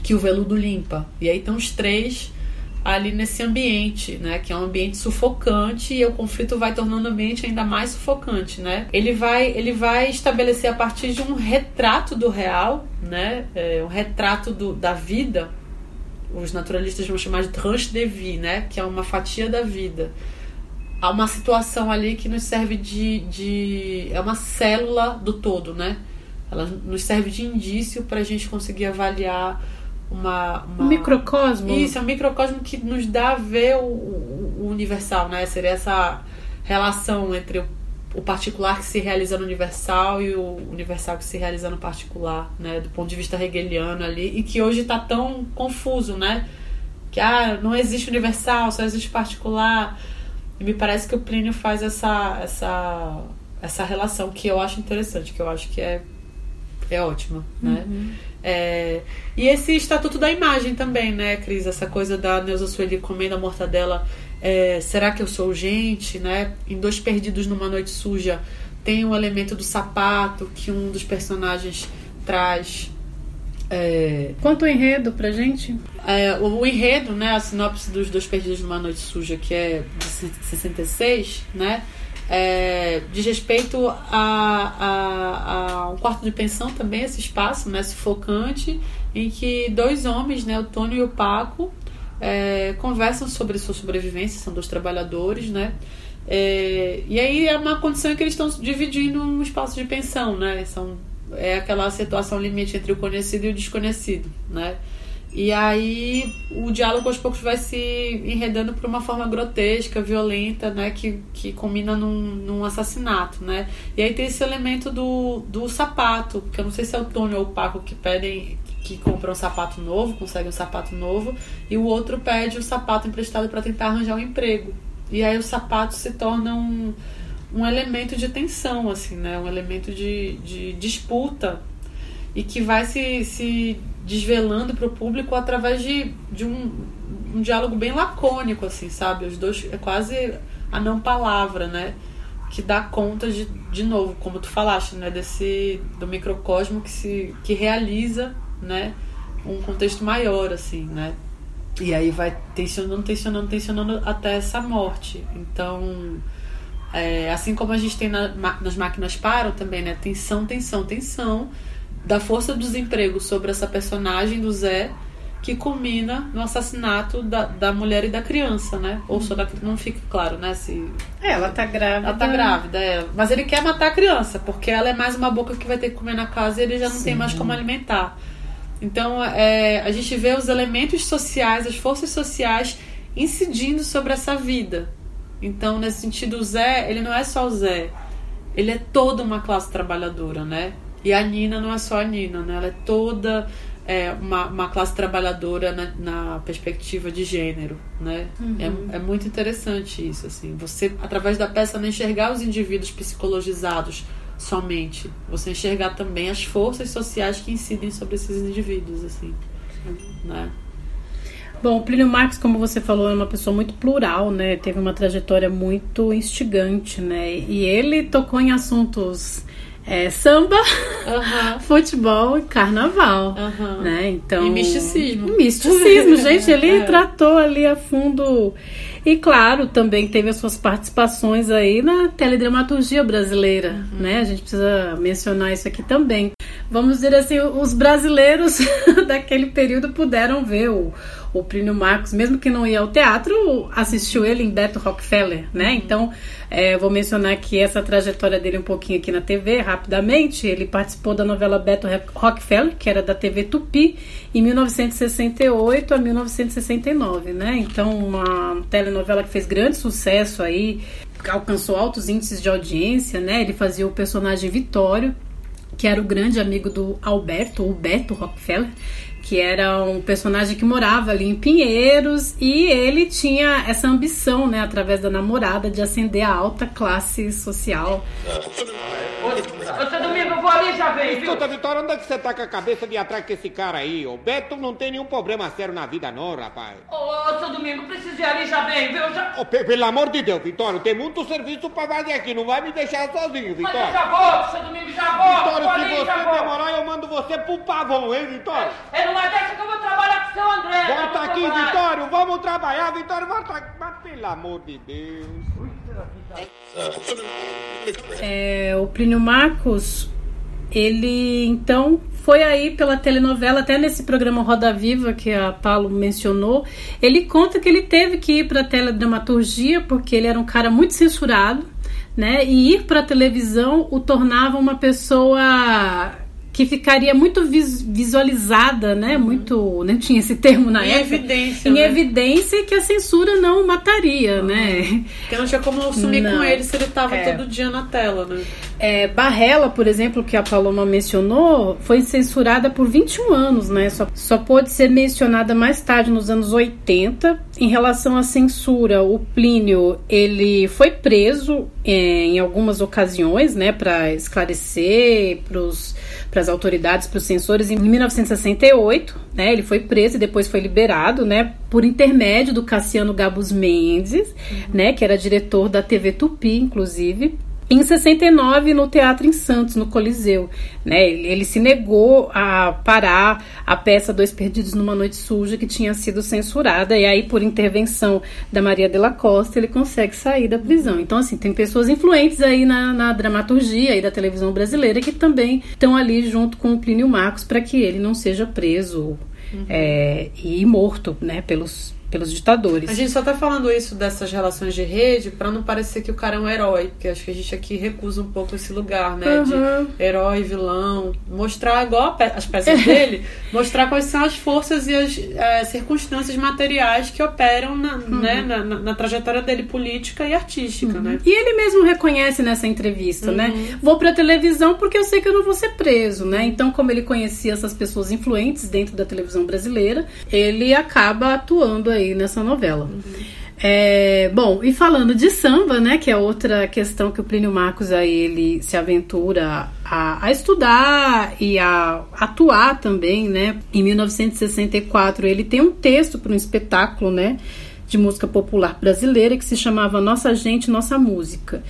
Que o veludo limpa. E aí estão os três ali nesse ambiente, né, que é um ambiente sufocante e o conflito vai tornando o ambiente ainda mais sufocante, né? Ele vai, ele vai estabelecer a partir de um retrato do real, né, é, um retrato do, da vida. Os naturalistas vão chamar de tranche de vie, né, que é uma fatia da vida. Há uma situação ali que nos serve de, de é uma célula do todo, né? Ela nos serve de indício para a gente conseguir avaliar uma, uma... Um microcosmo. Isso, é um microcosmo que nos dá a ver o, o- o universal, né? Seria essa relação entre o, o particular que se realiza no universal e o universal que se realiza no particular, né? Do ponto de vista hegeliano ali, e que hoje está tão confuso, né? Que ah, não existe universal, só existe particular. E me parece que o Plínio faz essa, essa, essa relação que eu acho interessante, que eu acho que é, é ótima, né? É, e esse estatuto da imagem também, né, Cris? Essa coisa da Neuza Sueli comendo a mortadela. É, será que eu sou gente, né? Em Dois Perdidos numa Noite Suja tem o elemento do sapato que um dos personagens traz. É, Conta o enredo pra gente. é, o, o enredo, né, a sinopse dos Dois Perdidos numa Noite Suja, que é de 66, né, é, diz respeito a, a, a um quarto de pensão também, esse espaço, né, sufocante, em que dois homens, né, o Tônio e o Paco, é, conversam sobre sua sobrevivência, são dois trabalhadores, né, é, e aí é uma condição em que eles estão dividindo um espaço de pensão, né, são, é aquela situação limite entre o conhecido e o desconhecido, né, e aí o diálogo aos poucos vai se enredando por uma forma grotesca, violenta, né? Que, que combina num, num assassinato, né? E aí tem esse elemento do, do sapato, que eu não sei se é o Tony ou o Paco que pedem que compram um sapato novo, conseguem um sapato novo, e o outro pede o sapato emprestado para tentar arranjar um emprego. E aí o sapato se torna um, um elemento de tensão, assim, né? Um elemento de, de disputa e que vai se, se desvelando para o público através de, de um, um diálogo bem lacônico, assim, sabe? Os dois é quase a não palavra, né? Que dá conta de, de novo, como tu falaste, né? Desse do microcosmo que se que realiza, né? Um contexto maior, assim, né? E aí vai tensionando, tensionando, tensionando até essa morte. Então, é, assim como a gente tem na, nas máquinas param também, né? Tensão, tensão, tensão da força do desemprego sobre essa personagem do Zé que culmina no assassinato da, da mulher e da criança, né? Ou só da não fica claro, né? Se É, ela tá grávida. ela tá grávida, é. Mas ele quer matar a criança, porque ela é mais uma boca que vai ter que comer na casa e ele já não tem Sim. mais como alimentar. Então, é, a gente vê os elementos sociais, as forças sociais incidindo sobre essa vida. Então, nesse sentido, o Zé, ele não é só o Zé. Ele é toda uma classe trabalhadora, né? E a Nina não é só a Nina, né? Ela é toda é, uma, uma classe trabalhadora na, na perspectiva de gênero, né? Uhum. É, é muito interessante isso, assim. Você, através da peça, não enxergar os indivíduos psicologizados somente. Você enxergar também as forças sociais que incidem sobre esses indivíduos, assim. Né? Bom, o Plínio Marcos, como você falou, é uma pessoa muito plural, né? Teve uma trajetória muito instigante, né? E ele tocou em assuntos é, samba, futebol e carnaval, né? Então E misticismo. Misticismo, gente, ele É. tratou ali a fundo. E claro, também teve as suas participações aí na teledramaturgia brasileira, Uhum. né? A gente precisa mencionar isso aqui também. Vamos dizer assim, os brasileiros daquele período puderam ver o, o Plínio Marcos, mesmo que não ia ao teatro, assistiu ele em Beto Rockefeller, né? Então, é, vou mencionar aqui essa trajetória dele um pouquinho aqui na TV, rapidamente. Ele participou da novela Beto Rockefeller, que era da TV Tupi, em 1968 a 1969, né? Então, uma telenovela que fez grande sucesso aí, alcançou altos índices de audiência, né? Ele fazia o personagem Vitório, que era o grande amigo do Alberto, ou Beto Rockefeller, que era um personagem que morava ali em Pinheiros e ele tinha essa ambição, né, através da namorada, de ascender a alta classe social. Ô, seu Domingo, eu vou ali já vem, viu? Escuta, Vitória, onde é que você tá com a cabeça de atrás com esse cara aí? O Beto não tem nenhum problema sério na vida, não, rapaz. Ô, seu Domingo, preciso ir ali já vem, viu? Já... Pe- pelo amor de Deus, Vitória, tem muito serviço pra fazer aqui. Não vai me deixar sozinho, Mas Vitória. eu já volto, seu Domingo, já volto. Vitória, se ali, você demorar, eu mando você pro pavão, hein, Vitória? É numa dessa que eu vou trabalhar com o seu André. Volta aqui, trabalhar. Vitório, vamos trabalhar, Vitório, volta aqui. Mas pelo amor de Deus. É, o Plínio Marcos, ele então foi aí pela telenovela, até nesse programa Roda Viva que a Paulo mencionou, ele conta que ele teve que ir para teledramaturgia porque ele era um cara muito censurado, né? E ir para televisão o tornava uma pessoa que ficaria muito vis- visualizada, né? Muito, nem tinha esse termo na Em época. evidência, Em né? evidência que a censura não o mataria, né? Porque não tinha como sumir Não. com ele se ele tava É. todo dia na tela, né? É, Barrela, por exemplo, que a Paloma mencionou, foi censurada por 21 anos, né? Só, só pôde ser mencionada mais tarde, nos anos 80. Em relação à censura, o Plínio, ele foi preso é, em algumas ocasiões, né? Para esclarecer para as autoridades, para os censores, em 1968, né? Ele foi preso e depois foi liberado, né? Por intermédio do Cassiano Gabus Mendes, né? Que era diretor da TV Tupi, inclusive. Em 69, no Teatro em Santos, no Coliseu. Né? Ele, se negou a parar a peça Dois Perdidos numa Noite Suja, que tinha sido censurada, e aí, por intervenção da Maria de la Costa, ele consegue sair da prisão. Então, assim, tem pessoas influentes aí na, na dramaturgia e da televisão brasileira que também estão ali junto com o Plínio Marcos para que ele não seja preso é, e morto né, pelos, pelos ditadores. A gente só tá falando isso dessas relações de rede pra não parecer que o cara é um herói, porque acho que a gente aqui recusa um pouco esse lugar, né? Uhum. De herói, vilão. Mostrar, igual as peças dele, mostrar quais são as forças e as eh, circunstâncias materiais que operam na, Uhum. né, na, na- na trajetória dele política e artística, né? E ele mesmo reconhece nessa entrevista, né? Vou pra televisão porque eu sei que eu não vou ser preso, né? Então, como ele conhecia essas pessoas influentes dentro da televisão brasileira, ele acaba atuando aí nessa novela. É, bom, e falando de samba, né, que é outra questão que o Plínio Marcos aí ele se aventura a, a, estudar e a atuar também, né? Em 1964 ele tem um texto para um espetáculo, né? De música popular brasileira que se chamava Nossa Gente, Nossa Música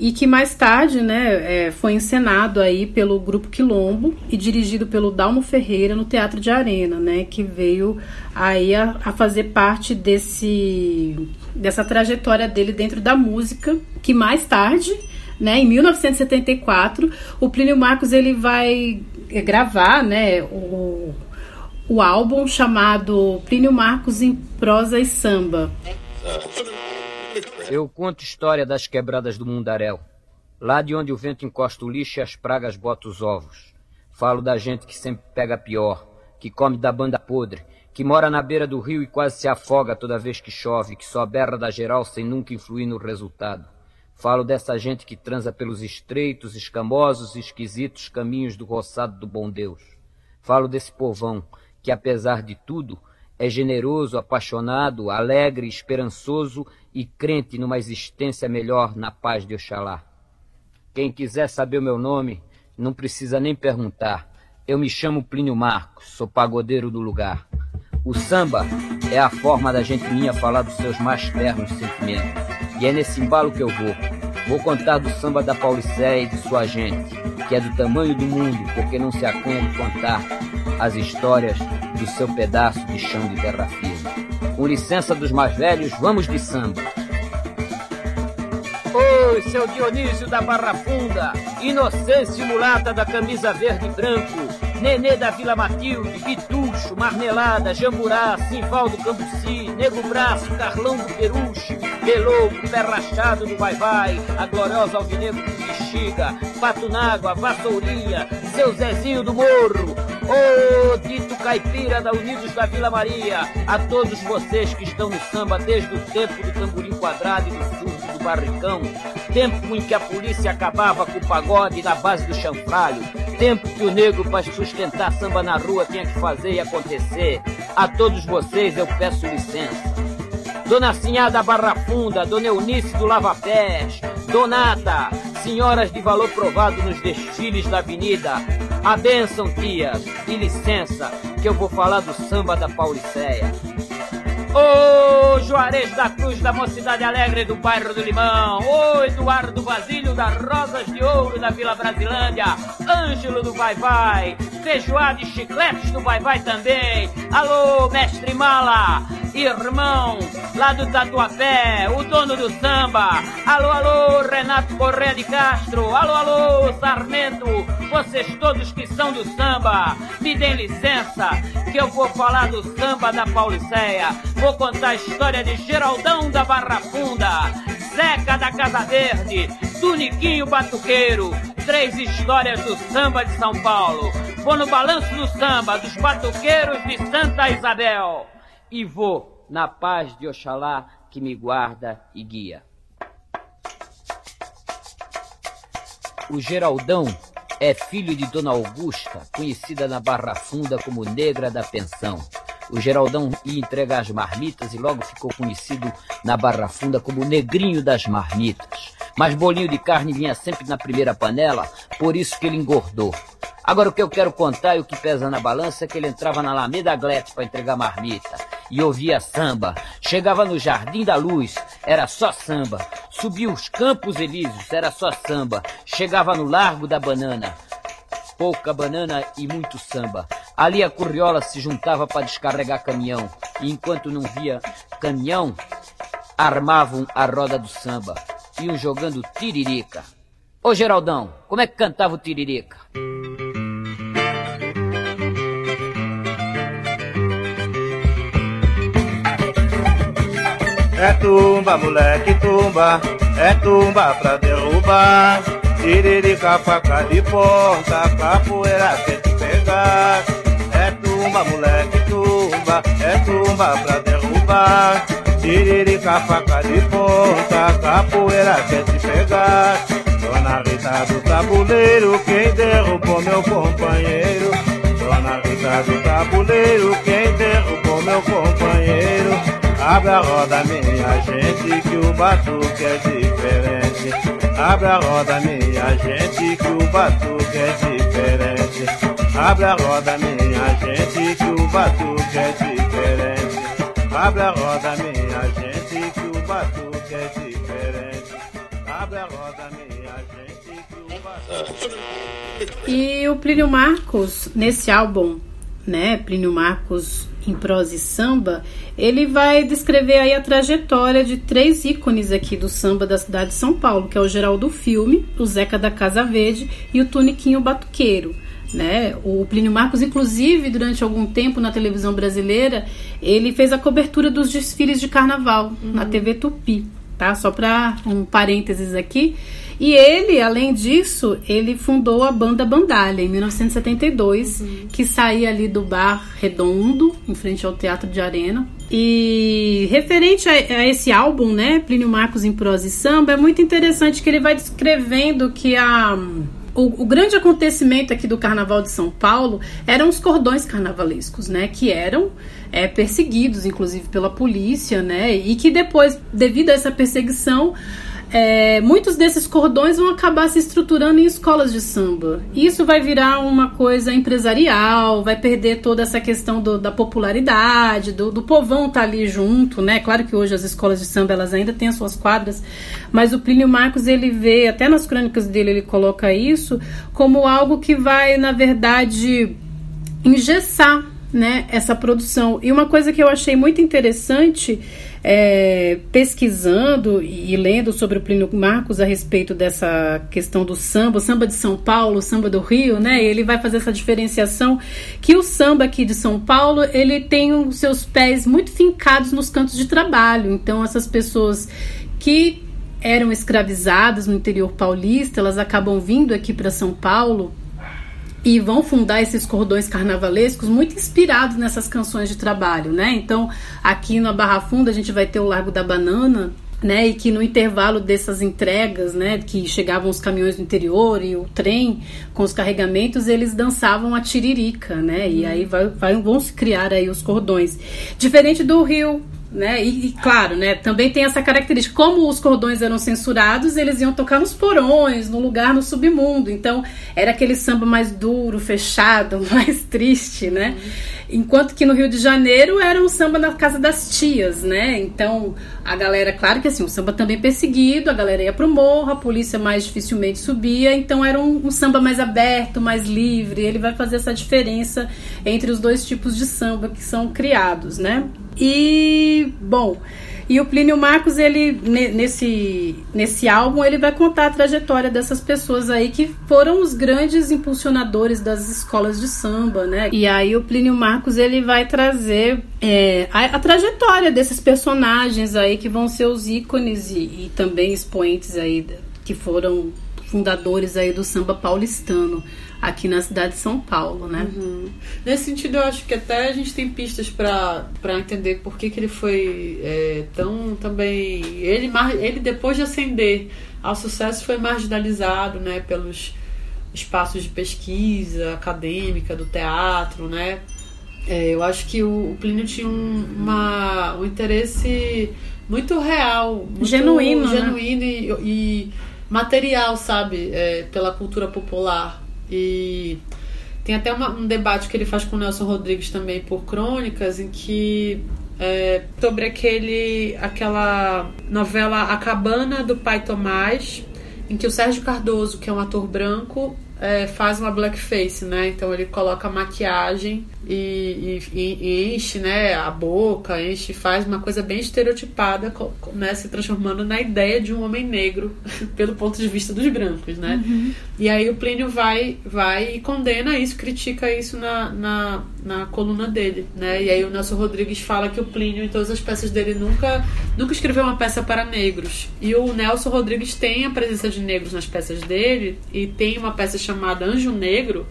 e que mais tarde né, é, foi encenado aí pelo Grupo Quilombo e dirigido pelo Dalmo Ferreira no Teatro de Arena, né, que veio aí a, a fazer parte desse, dessa trajetória dele dentro da música, que mais tarde né, em 1974, o Plínio Marcos ele vai gravar né, o, o álbum chamado Plínio Marcos em Prosa e Samba. Eu conto história das quebradas do Mundaréu, lá de onde o vento encosta o lixo e as pragas botam os ovos. Falo da gente que sempre pega pior, que come da banda podre, que mora na beira do rio e quase se afoga toda vez que chove, que só berra da geral sem nunca influir no resultado. Falo dessa gente que transa pelos estreitos, escamosos e esquisitos caminhos do roçado do bom Deus. Falo desse povão que, apesar de tudo, é generoso, apaixonado, alegre, esperançoso e crente numa existência melhor na paz de Oxalá. Quem quiser saber o meu nome, não precisa nem perguntar. Eu me chamo Plínio Marcos, sou pagodeiro do lugar. O samba é a forma da gente minha falar dos seus mais ternos sentimentos. E é nesse embalo que eu vou. Vou contar do samba da Paulicéia e de sua gente, que é do tamanho do mundo, porque não se acanha de contar as histórias do seu pedaço de chão de terra firme. Com licença dos mais velhos, vamos de samba. Oi, seu Dionísio da Barra Funda, inocência mulata da camisa verde e branco, Nenê da Vila Matilde, Bitucho, Marmelada, Jamburá, Simvaldo Cambuci, Nego Braço, Carlão do Peruche, Belobo, Pé Rachado do Vai Vai, a gloriosa Alvinegro do Bexiga, Patunágua, Vassourinha, seu Zezinho do Morro, Ô dito caipira da Unidos da Vila Maria, a todos vocês que estão no samba desde o tempo do tamborim quadrado e do do barricão, tempo em que a polícia acabava com o pagode na base do chanfralho, tempo que o negro para sustentar samba na rua tinha que fazer e acontecer. A todos vocês eu peço licença. Dona Sinhá da Barra Funda, Dona Eunice do Lava Pés, Donata, senhoras de valor provado nos desfiles da avenida, a benção, tias, e licença, que eu vou falar do samba da Pauliceia. Ô Juarez da Cruz da Mocidade Alegre do bairro do Limão, ô Eduardo Basílio da Rosas de Ouro da Vila Brasilândia, Ângelo do Vai Vai, Feijoada e Chicletes do Vai Vai também, alô Mestre Mala, irmão lá do Tatuapé, o dono do samba, alô alô Renato Correa de Castro, alô alô Sarmento, vocês todos que são do samba, me deem licença que eu vou falar do samba da Pauliceia. Vou contar a história de Geraldão da Barra Funda, Zeca da Casa Verde, Tuniquinho Batuqueiro, três histórias do samba de São Paulo. Vou no balanço do samba dos batuqueiros de Santa Isabel. E vou na paz de Oxalá que me guarda e guia. O Geraldão é filho de Dona Augusta, conhecida na Barra Funda como Negra da Pensão. O Geraldão ia entregar as marmitas e logo ficou conhecido na Barra Funda como Negrinho das Marmitas. Mas bolinho de carne vinha sempre na primeira panela, por isso que ele engordou. Agora o que eu quero contar e o que pesa na balança é que ele entrava na Alameda Glete para entregar marmita e ouvia samba. Chegava no Jardim da Luz, era só samba. Subia os Campos Elíseos, era só samba. Chegava no Largo da Banana, pouca banana e muito samba. Ali a curriola se juntava para descarregar caminhão. E enquanto não via caminhão, armavam a roda do samba. Iam jogando tiririca. Ô Geraldão, como é que cantava o tiririca? É tumba, moleque, tumba, é tumba pra derrubar. Tiririca, faca de ponta, capoeira quer te pegar. É tumba, moleque, tumba, é tumba pra derrubar. Tiririca, faca de ponta, capoeira quer te pegar. Dona Rita do tabuleiro, quem derrubou meu companheiro? Dona Rita do tabuleiro, quem derrubou meu companheiro? Abre a roda, minha gente, que o batuque é diferente. Diferente. Abre a roda, minha gente, que o batuque é diferente. Abre a roda, minha gente, que o batuque é diferente. Abre a roda, minha gente, que o batuque é diferente. Abre a roda, minha gente, que o batuque E o Plínio Marcos, nesse álbum, né, Plínio Marcos em prosa e samba, ele vai descrever aí a trajetória de três ícones aqui do samba da cidade de São Paulo, que é o Geraldo Filme, o Zeca da Casa Verde e o Tuniquinho Batuqueiro. Né? O Plínio Marcos, inclusive, durante algum tempo na televisão brasileira, ele fez a cobertura dos desfiles de carnaval na TV Tupi, tá? Só para um parênteses aqui. E ele, além disso, ele fundou a banda Bandalha em 1972, que saía ali do bar Redondo, em frente ao Teatro de Arena. E referente a, a esse álbum, né, Plínio Marcos em prosa e samba, é muito interessante que ele vai descrevendo que a o, o, grande acontecimento aqui do Carnaval de São Paulo eram os cordões carnavalescos, né? Que eram é, perseguidos, inclusive, pela polícia, né? E que depois, devido a essa perseguição, é, muitos desses cordões vão acabar se estruturando em escolas de samba. Isso vai virar uma coisa empresarial, vai perder toda essa questão do, da popularidade, do, do povão estar tá ali junto, né? Claro que hoje as escolas de samba elas ainda têm as suas quadras, mas o Plínio Marcos ele vê, até nas crônicas dele ele coloca isso como algo que vai, na verdade, engessar né, essa produção. E uma coisa que eu achei muito interessante é, pesquisando e lendo sobre o Plínio Marcos a respeito dessa questão do samba, samba de São Paulo, samba do Rio, né? Ele vai fazer essa diferenciação que o samba aqui de São Paulo ele tem os seus pés muito fincados nos cantos de trabalho. Então essas pessoas que eram escravizadas no interior paulista, elas acabam vindo aqui para São Paulo e vão fundar esses cordões carnavalescos muito inspirados nessas canções de trabalho, né? Então, aqui na Barra Funda a gente vai ter o Largo da Banana, né? E que no intervalo dessas entregas, né, que chegavam os caminhões do interior e o trem com os carregamentos, eles dançavam a tiririca, né? E aí vai, vai, vão se criar aí os cordões. Diferente do Rio, né? E, e, claro, né, também tem essa característica. Como os cordões eram censurados, eles iam tocar nos porões, no lugar no submundo. Então, era aquele samba mais duro, fechado, mais triste, né? Enquanto que no Rio de Janeiro era um samba na casa das tias, né? Então, a galera, claro que assim, o samba também perseguido, a galera ia pro morro, a polícia mais dificilmente subia, então era um, um samba mais aberto, mais livre. Ele vai fazer essa diferença entre os dois tipos de samba que são criados, né? E, bom, e o Plínio Marcos, ele nesse, nesse álbum, ele vai contar a trajetória dessas pessoas aí que foram os grandes impulsionadores das escolas de samba, né? E aí o Plínio Marcos, ele vai trazer é, a, a, trajetória desses personagens aí que vão ser os ícones e, e também expoentes aí que foram fundadores aí do samba paulistano aqui na cidade de São Paulo, né? Uhum. Nesse sentido, eu acho que até a gente tem pistas para entender por que, que ele foi é, tão também. Ele, ele, depois de ascender ao sucesso, foi marginalizado né, pelos espaços de pesquisa acadêmica, do teatro, né? É, eu acho que o, o Plínio tinha um, uma, um interesse muito real, muito genuíno, genuíno né? e, e material, sabe? É, pela cultura popular. E tem até uma, um debate que ele faz com o Nelson Rodrigues também por crônicas, em que é, sobre aquele aquela novela A Cabana do Pai Tomás, em que o Sérgio Cardoso, que é um ator branco, é, faz uma blackface, né? Então ele coloca maquiagem e, e, e, enche né, a boca, enche, faz uma coisa bem estereotipada, né, se transformando na ideia de um homem negro pelo ponto de vista dos brancos, né? Uhum. E aí o Plínio vai, vai e condena isso, critica isso na, na, na coluna dele, né? E aí o Nelson Rodrigues fala que o Plínio, em todas as peças dele, nunca, nunca escreveu uma peça para negros. E o Nelson Rodrigues tem a presença de negros nas peças dele e tem uma peça chamada Anjo Negro,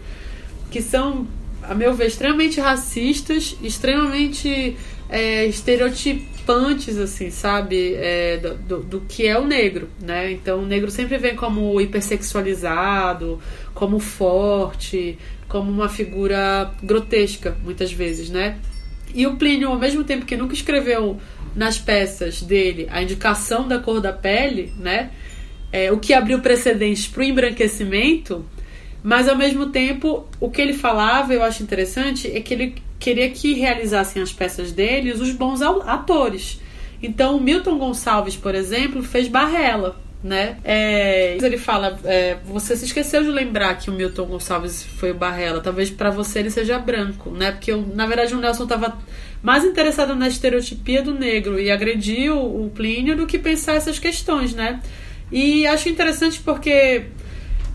que são a meu ver, extremamente racistas, extremamente é, estereotipantes, assim, sabe? É, do, do, que é o negro, né? Então, o negro sempre vem como hipersexualizado, como forte, como uma figura grotesca, muitas vezes, né? E o Plínio, ao mesmo tempo que nunca escreveu nas peças dele a indicação da cor da pele, né? é, o que abriu precedentes para o embranquecimento, mas ao mesmo tempo o que ele falava, eu acho interessante, é que ele queria que realizassem as peças dele os bons atores. Então, o Milton Gonçalves, por exemplo, fez Barrela, né? É, ele fala, é, você se esqueceu de lembrar que o Milton Gonçalves foi o Barrela, talvez para você ele seja branco, né? Porque eu, na verdade o Nelson estava mais interessado na estereotipia do negro e agrediu o Plínio do que pensar essas questões, né? E acho interessante porque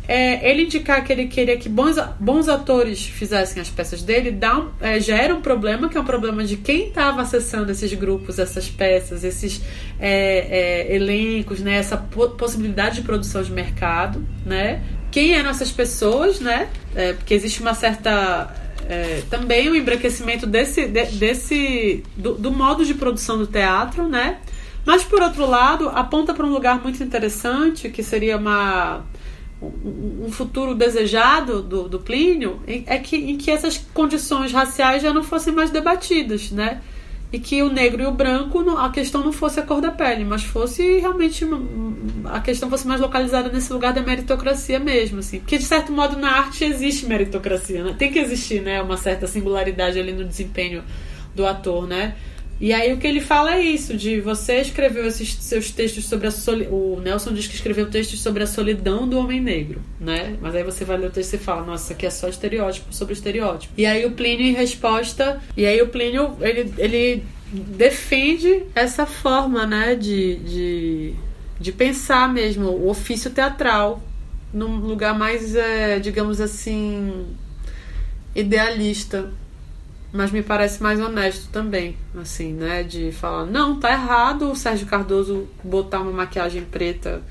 é, ele indicar que ele queria que bons, bons atores fizessem as peças dele dá um, é, gera um problema, que é um problema de quem estava acessando esses grupos, essas peças, esses é, é elencos, né, essa possibilidade de produção de mercado, né? Quem eram essas pessoas, né? É, porque existe uma certa é, também o um embranquecimento desse, de, desse do, do, modo de produção do teatro, né? Mas por outro lado, aponta para um lugar muito interessante que seria uma um futuro desejado do, do Plínio é que, em que essas condições raciais já não fossem mais debatidas, né? E que o negro e o branco, a questão não fosse a cor da pele, mas fosse realmente a questão fosse mais localizada nesse lugar da meritocracia mesmo, assim. Porque de certo modo na arte existe meritocracia, né? Tem que existir, né? Uma certa singularidade ali no desempenho do ator, né? E aí o que ele fala é isso, de você escreveu esses seus textos sobre a solidão. O Nelson diz que escreveu textos sobre a solidão do homem negro, né? Mas aí você vai ler o texto e fala, nossa, aqui é só estereótipo sobre estereótipo. E aí o Plínio em resposta, e aí o Plínio, ele, ele defende essa forma, né, de, de, de pensar mesmo o ofício teatral num lugar mais, é, digamos assim, idealista mas me parece mais honesto também, assim, né? De falar, não, tá errado o Sérgio Cardoso botar uma maquiagem preta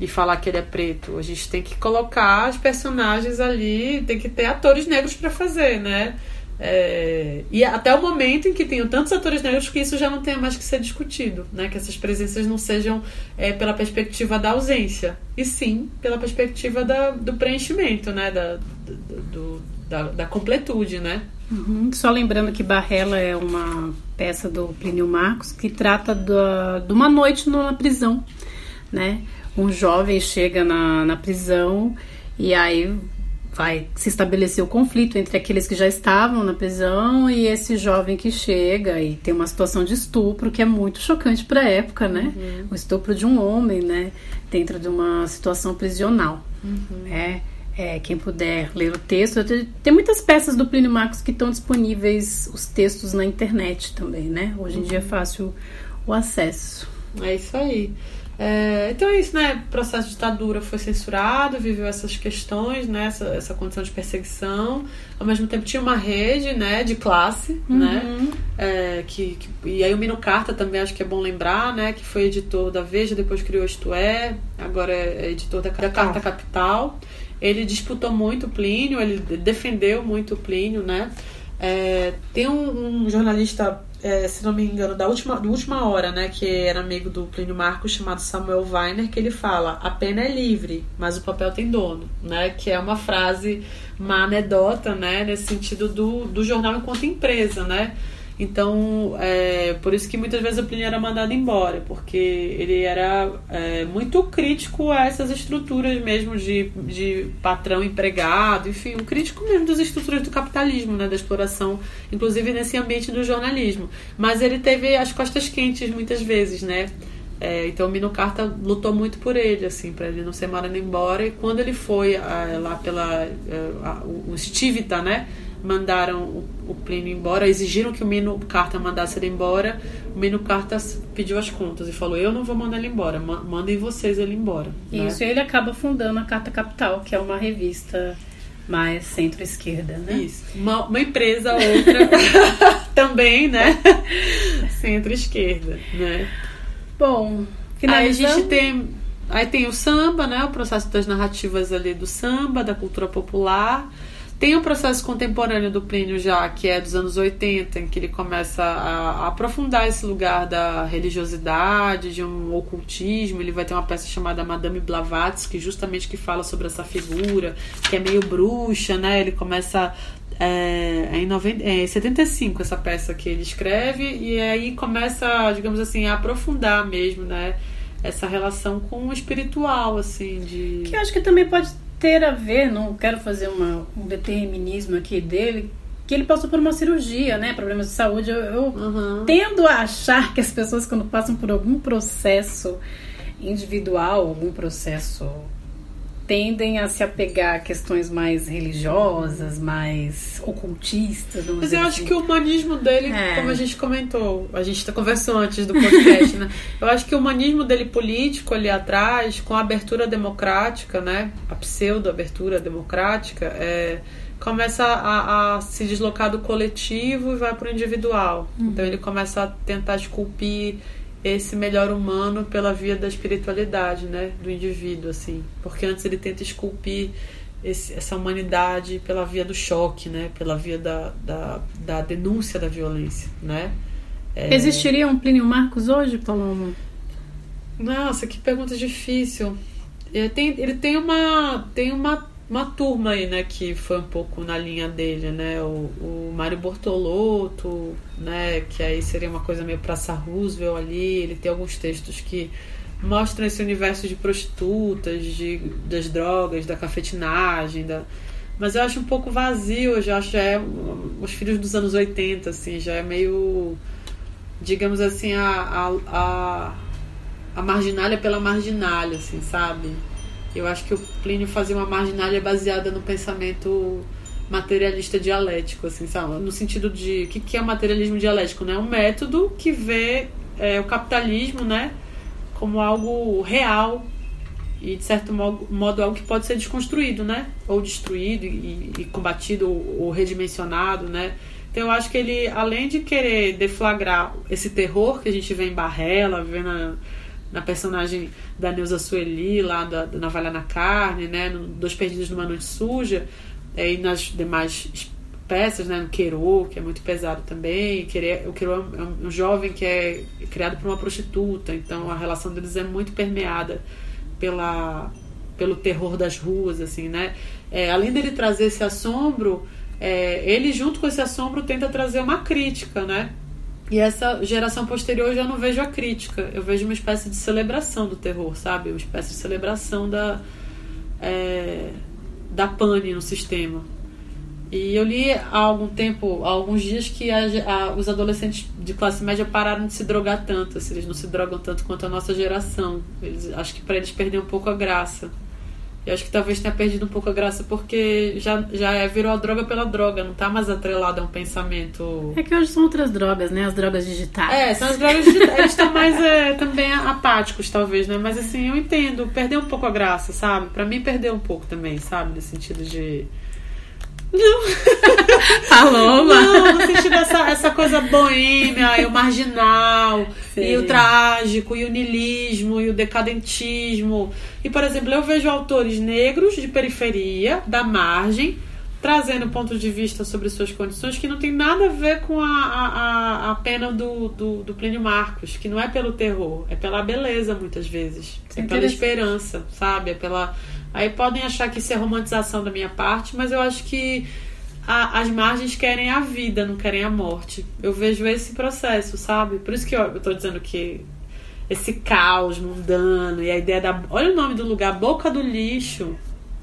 e falar que ele é preto. A gente tem que colocar os personagens ali, tem que ter atores negros para fazer, né? É, e até o momento em que tenham tantos atores negros que isso já não tenha mais que ser discutido, né? Que essas presenças não sejam é, pela perspectiva da ausência, e sim pela perspectiva da, do preenchimento, né? Da, do, da, da completude, né? Uhum. Só lembrando que Barrela é uma peça do Plínio Marcos que trata da, de uma noite na prisão, né? Um jovem chega na, na prisão e aí vai se estabelecer o conflito entre aqueles que já estavam na prisão e esse jovem que chega e tem uma situação de estupro que é muito chocante para a época, né? Uhum. O estupro de um homem, né? Dentro de uma situação prisional, uhum. é é, quem puder ler o texto. Tem muitas peças do Plínio Marcos que estão disponíveis, os textos na internet também, né? Hoje em dia é uhum. fácil o acesso. É isso aí. É, então é isso, né? O processo de ditadura foi censurado, viveu essas questões, né? Essa, essa condição de perseguição. Ao mesmo tempo tinha uma rede, né? De classe, uhum. né? É, que, que, e aí o Mino Carta também acho que é bom lembrar, né? Que foi editor da Veja, depois criou Isto É, agora é editor da, da Carta Capital. Ele disputou muito Plínio, ele defendeu muito Plínio, né? É, tem um, um jornalista, é, se não me engano, da última, última hora, né, que era amigo do Plínio Marcos, chamado Samuel Weiner, que ele fala: a pena é livre, mas o papel tem dono, né? Que é uma frase, uma anedota, né, nesse sentido do, do jornal enquanto empresa, né? Então, é, por isso que muitas vezes o Plínio era mandado embora, porque ele era é, muito crítico a essas estruturas mesmo de, de patrão empregado, enfim, um crítico mesmo das estruturas do capitalismo, né, da exploração, inclusive nesse ambiente do jornalismo. Mas ele teve as costas quentes muitas vezes, né? É, então o Mino Carta lutou muito por ele, assim, para ele não ser mandado embora. E quando ele foi é, lá pela. É, a, o Stivita, né? Mandaram o, o Plínio embora, exigiram que o Mino Carta mandasse ele embora. O Mino Carta pediu as contas e falou: Eu não vou mandar ele embora, mandem vocês ele embora. Né? Isso, né? e ele acaba fundando a Carta Capital, que é uma revista mais centro-esquerda, né? Isso. Uma, uma empresa, outra também, né? centro-esquerda, né? Bom, finalizando... Aí a gente tem. Aí tem o samba, né? O processo das narrativas ali do samba, da cultura popular. Tem o processo contemporâneo do Plínio já, que é dos anos 80, em que ele começa a, aprofundar esse lugar da religiosidade, de um ocultismo. Ele vai ter uma peça chamada Madame Blavatsky, justamente que fala sobre essa figura, que é meio bruxa, né? Ele começa é, em 90, é, 75 essa peça que ele escreve e aí começa, digamos assim, a aprofundar mesmo, né? essa relação com o espiritual, assim, de. Que eu acho que também pode ter a ver, não quero fazer uma, um determinismo aqui dele, que ele passou por uma cirurgia, né? Problemas de saúde. Eu, eu tendo a achar que as pessoas, quando passam por algum processo individual, algum processo tendem a se apegar a questões mais religiosas, mais ocultistas. Mas eu acho assim. que o humanismo dele, É. como a gente comentou, a gente conversou antes do podcast, né? Eu acho que o humanismo dele político ali atrás, com a abertura democrática, né? A pseudo-abertura democrática, é, começa a, a se deslocar do coletivo e vai para o individual. Uhum. Então ele começa a tentar esculpir esse melhor humano pela via da espiritualidade, né? Do indivíduo, assim. Porque antes ele tenta esculpir esse- essa humanidade pela via do choque, né? Pela via da, da, da denúncia da violência, né? É, Existiria um Plínio Marcos hoje, Paloma? Nossa, que pergunta difícil. Ele tem, ele tem uma tem uma, uma turma aí, né, que foi um pouco na linha dele, né? O, o Mário Bortolotto, né, que aí seria uma coisa meio Praça Roosevelt ali. Ele tem alguns textos que mostram esse universo de prostitutas, de, das drogas, da cafetinagem, da... Mas eu acho um pouco vazio, eu já acho é os filhos dos anos 80, assim, já é meio digamos assim, a, a, a, a marginalha pela marginalha, assim, sabe? Eu acho que o Plínio fazia uma marginalha baseada no pensamento materialista dialético, assim, sabe? No sentido de o que, que é o materialismo dialético, né? Um método que vê é, o capitalismo, né, como algo real e de certo mo- modo algo que pode ser desconstruído, né? Ou destruído e, e combatido ou, ou redimensionado, né? Então eu acho que ele, além de querer deflagrar esse terror que a gente vê em Barrela, vê na, na personagem da Neuza Sueli, lá da, da Navalha na Carne, né? No Dois Perdidos numa Noite Suja, é, e nas demais peças, né? No Querô, que é muito pesado também. O Querô é um, um jovem que é criado por uma prostituta, então a relação deles é muito permeada pela pelo terror das ruas, assim, né? É, além dele trazer esse assombro, é, ele junto com esse assombro tenta trazer uma crítica, né? E essa geração posterior eu já não vejo a crítica, eu vejo uma espécie de celebração do terror, sabe? Uma espécie de celebração da é, da pane no sistema. E eu li há algum tempo, há alguns dias, que a- a- os adolescentes de classe média pararam de se drogar tanto. Assim, eles não se drogam tanto quanto a nossa geração. Eles, acho que para eles perder um pouco a graça. Eu acho que talvez tenha perdido um pouco a graça porque já, já é, virou a droga pela droga, não tá mais atrelado a um pensamento. É que hoje são outras drogas, né? As drogas digitais. É, são as drogas digitais. Eles estão mais é, também apáticos, talvez, né? Mas assim, eu entendo, perdeu um pouco a graça, sabe? Pra mim, perdeu um pouco também, sabe? No sentido de. Paloma. Não, no sentido dessa essa coisa boêmia, e o marginal, Sim. e o trágico, e o niilismo, e o decadentismo. E, por exemplo, eu vejo autores negros de periferia, da margem, trazendo pontos de vista sobre suas condições que não tem nada a ver com a, a, a- pena do, do, do Plínio Marcos, que não é pelo terror, é pela beleza, muitas vezes. Isso É pela esperança, sabe? É pela. Aí podem achar que isso é romantização da minha parte, mas eu acho que a- as margens querem a vida, não querem a morte. Eu vejo esse processo, sabe? Por isso que eu, eu tô dizendo que esse caos mundano e a ideia da. Olha o nome do lugar, Boca do Lixo.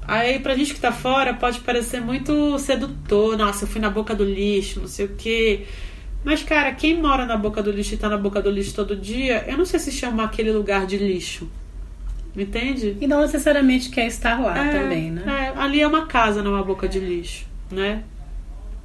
Aí, pra gente que tá fora, pode parecer muito sedutor. Nossa, eu fui na boca do lixo, não sei o quê. Mas, cara, quem mora na boca do lixo e tá na boca do lixo todo dia, eu não sei se chama aquele lugar de lixo. Entende? E não necessariamente quer estar lá É, também, né? é, ali é uma casa, não é uma boca de lixo, né?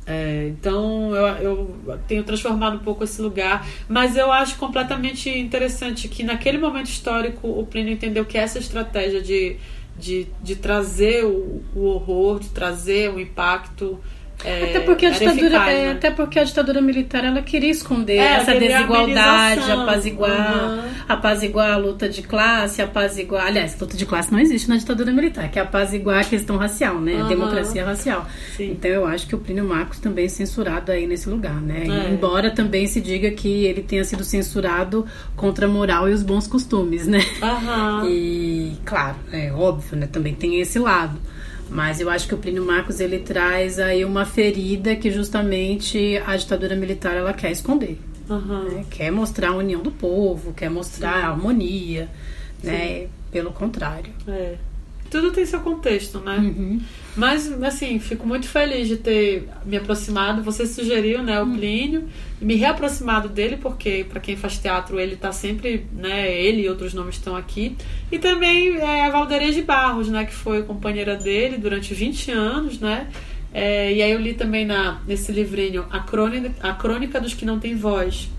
É, então eu, eu tenho transformado um pouco esse lugar, mas eu acho completamente interessante que naquele momento histórico o Plínio entendeu que essa estratégia de, de, de trazer o, o horror, de trazer o impacto. É, Até porque a ditadura, eficaz, é, né? até porque a ditadura militar ela queria esconder É, essa desigualdade, apaziguar, Uhum. apaziguar a luta de classe, apaziguar, aliás, luta de classe não existe na ditadura militar, que é apaziguar a questão racial, né, a Uhum. democracia racial. Então eu acho que o Plínio Marcos também é censurado aí nesse lugar, né? É. Embora também se diga que ele tenha sido censurado contra a moral e os bons costumes, né? Aham. E, claro, é óbvio, né? Também tem esse lado. Mas eu acho que o Plínio Marcos ele traz aí uma ferida que justamente a ditadura militar ela quer esconder. Aham. né? Quer mostrar a união do povo, quer mostrar a harmonia. né? Pelo contrário. É. Tudo tem seu contexto, né? Uhum. Mas, assim, fico muito feliz de ter me aproximado. Você sugeriu, né, o Hum. Plínio, e me reaproximado dele, porque para quem faz teatro, ele tá sempre, né, ele e outros nomes estão aqui. E também é, a Valderez de Barros, né, que foi companheira dele durante 20 anos, né? É, e aí eu li também na, nesse livrinho a crônica, a crônica dos que não têm voz,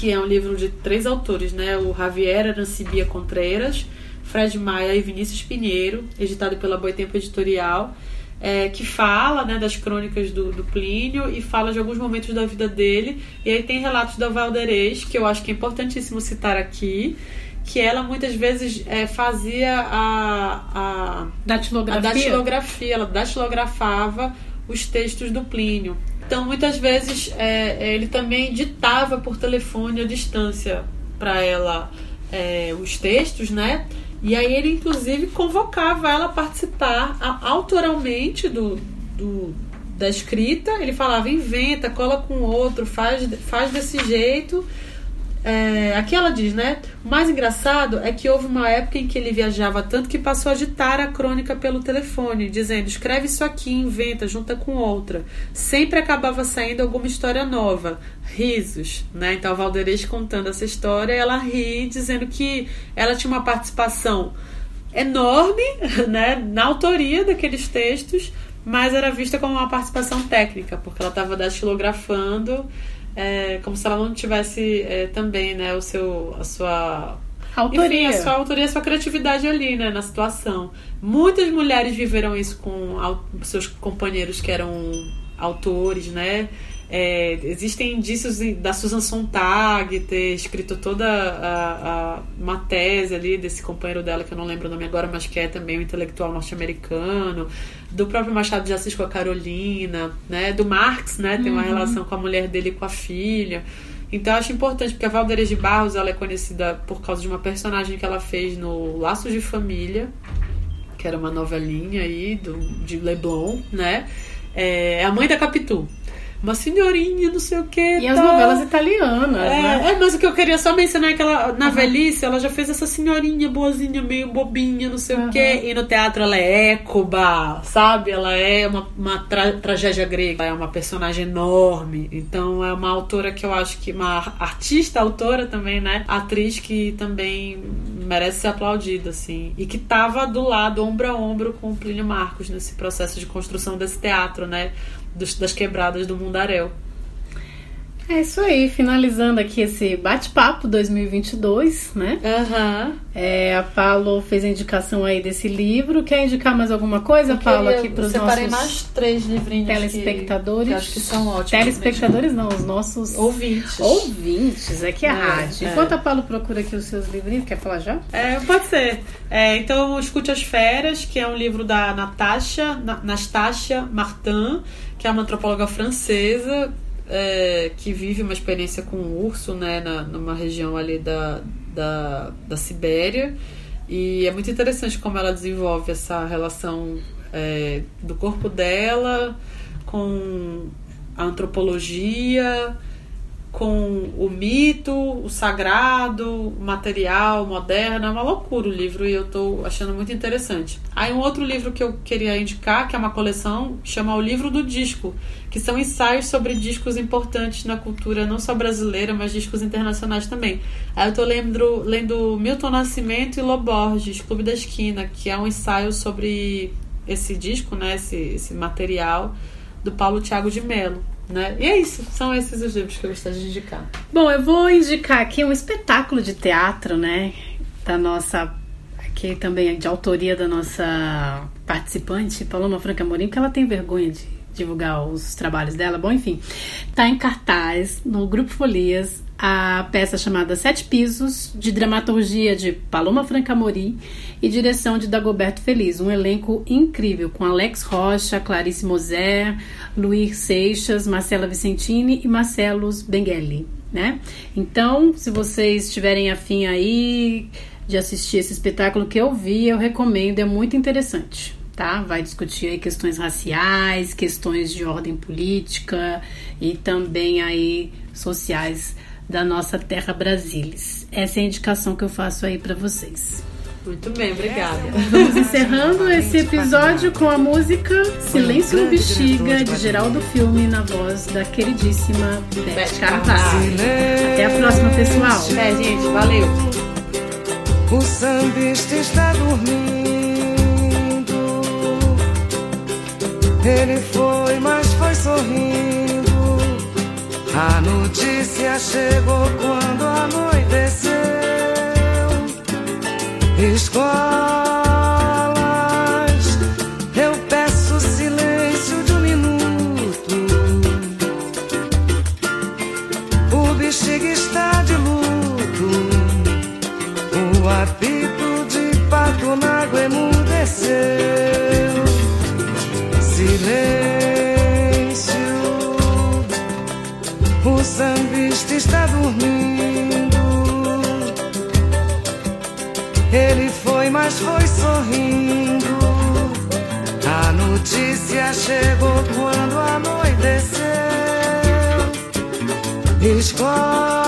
que é um livro de três autores, né? O Javier Arancibia Contreras, Fred Maia e Vinícius Pinheiro, editado pela Boitempo Editorial, é, que fala né, das crônicas do, do Plínio e fala de alguns momentos da vida dele. E aí tem relatos da Valderez, que eu acho que é importantíssimo citar aqui, que ela muitas vezes é, fazia a, a, Datilografia? a datilografia, ela datilografava os textos do Plínio. Então, muitas vezes, é, ele também ditava por telefone à distância para ela é, os textos, né? E aí ele, inclusive, convocava ela a participar autoralmente do, do- da escrita. Ele falava, inventa, cola com outro, faz, faz desse jeito. É, aqui ela diz, né? O mais engraçado é que houve uma época em que ele viajava tanto que passou a ditar a crônica pelo telefone, dizendo: escreve isso aqui, inventa, junta com outra. Sempre acabava saindo alguma história nova. Risos, né? Então a Valderez contando essa história, ela ri, dizendo que ela tinha uma participação enorme, né? Na autoria daqueles textos, mas era vista como uma participação técnica, porque ela estava datilografando é, como se ela não tivesse é, também, né, o seu, a sua Autoria. enfim, a sua autoria, a sua criatividade ali, né, na situação. Muitas mulheres viveram isso com seus companheiros que eram autores, né? É, existem indícios da Susan Sontag ter escrito toda a, a- uma tese ali desse companheiro dela, que eu não lembro o nome agora, mas que é também um intelectual norte-americano, do próprio Machado de Assis com a Carolina, né? Do Marx, né? Tem uma Uhum. relação com a mulher dele e com a filha. Então eu acho importante, porque a Valderes de Barros ela é conhecida por causa de uma personagem que ela fez no Laços de Família, que era uma novelinha aí do, de Leblon, né? É a mãe da Capitu. Uma senhorinha, não sei o que. E as novelas italianas, é, né? é, mas o que eu queria só mencionar é que ela, na velhice, ela já fez essa senhorinha boazinha, meio bobinha, não sei o quê. E no teatro ela é écuba, sabe? Ela é uma, uma tra- tragédia grega, é uma personagem enorme. Então é uma autora que eu acho que, uma artista, autora também, né? Atriz que também merece ser aplaudida, assim. E que tava do lado, ombro a ombro com o Plínio Marcos nesse processo de construção desse teatro, né? Dos- das quebradas do Mundaréu. É isso aí, finalizando aqui esse bate-papo 2022, né? Aham. É, a Paulo fez a indicação aí desse livro. Quer indicar mais alguma coisa, Paulo, aqui para os separei nossos mais três livrinhos que- telespectadores? que acho que são ótimos Telespectadores não, os nossos Ouvintes. Ouvintes, é que é, É, rádio. é. Enquanto a Paulo procura aqui os seus livrinhos, quer falar já? É, pode ser. É, então, Escute as Feras, que é um livro da Natasha, Na- Nastasia Martin, que é uma antropóloga francesa é, que vive uma experiência com um urso, né, na, numa região ali da, da, da Sibéria. E é muito interessante como ela desenvolve essa relação é, do corpo dela com a antropologia, com o mito, o sagrado, o material, moderno. É uma loucura o livro e eu tô achando muito interessante. Aí um outro livro que eu queria indicar, que é uma coleção, chama O Livro do Disco, que são ensaios sobre discos importantes na cultura, não só brasileira, mas discos internacionais também. Aí eu tô lendo, lendo Milton Nascimento e Loborges, Clube da Esquina, que é um ensaio sobre esse disco, né, esse, esse material do Paulo Thiago de Mello. Né? E é isso, são esses os livros que eu gostaria de indicar. Bom, eu vou indicar aqui um espetáculo de teatro, né? Da nossa. Aqui também de autoria da nossa participante, Paloma Franca Morim, porque ela tem vergonha de divulgar os trabalhos dela. Bom, enfim, tá em cartaz no Grupo Folias a peça chamada Sete Pisos, de dramaturgia de Paloma Franca Morim e direção de Dagoberto Feliz. Um elenco incrível, com Alex Rocha, Clarice Moser, Luiz Seixas, Marcela Vicentini e Marcelos Bengueli, né? Então, se vocês estiverem afim aí de assistir esse espetáculo que eu vi, eu recomendo, é muito interessante. Tá? Vai discutir aí questões raciais, questões de ordem política e também aí sociais da nossa terra Brasilis. Essa é a indicação que eu faço aí para vocês. Muito bem, obrigada. Vamos encerrando esse episódio com a música Silêncio no Bexiga, de Geraldo Filme, na voz da queridíssima Beth Carvalho. Até a próxima, pessoal. É, gente, valeu. O sambista está dormindo. Ele foi, mas foi sorrindo. A notícia chegou quando anoiteceu. Escolas, eu peço silêncio de um minuto. O bexiga está de luto. O apito de pato na água emudeceu. Silêncio, está dormindo. Ele foi, mas foi sorrindo. A notícia chegou quando anoiteceu. Escolas,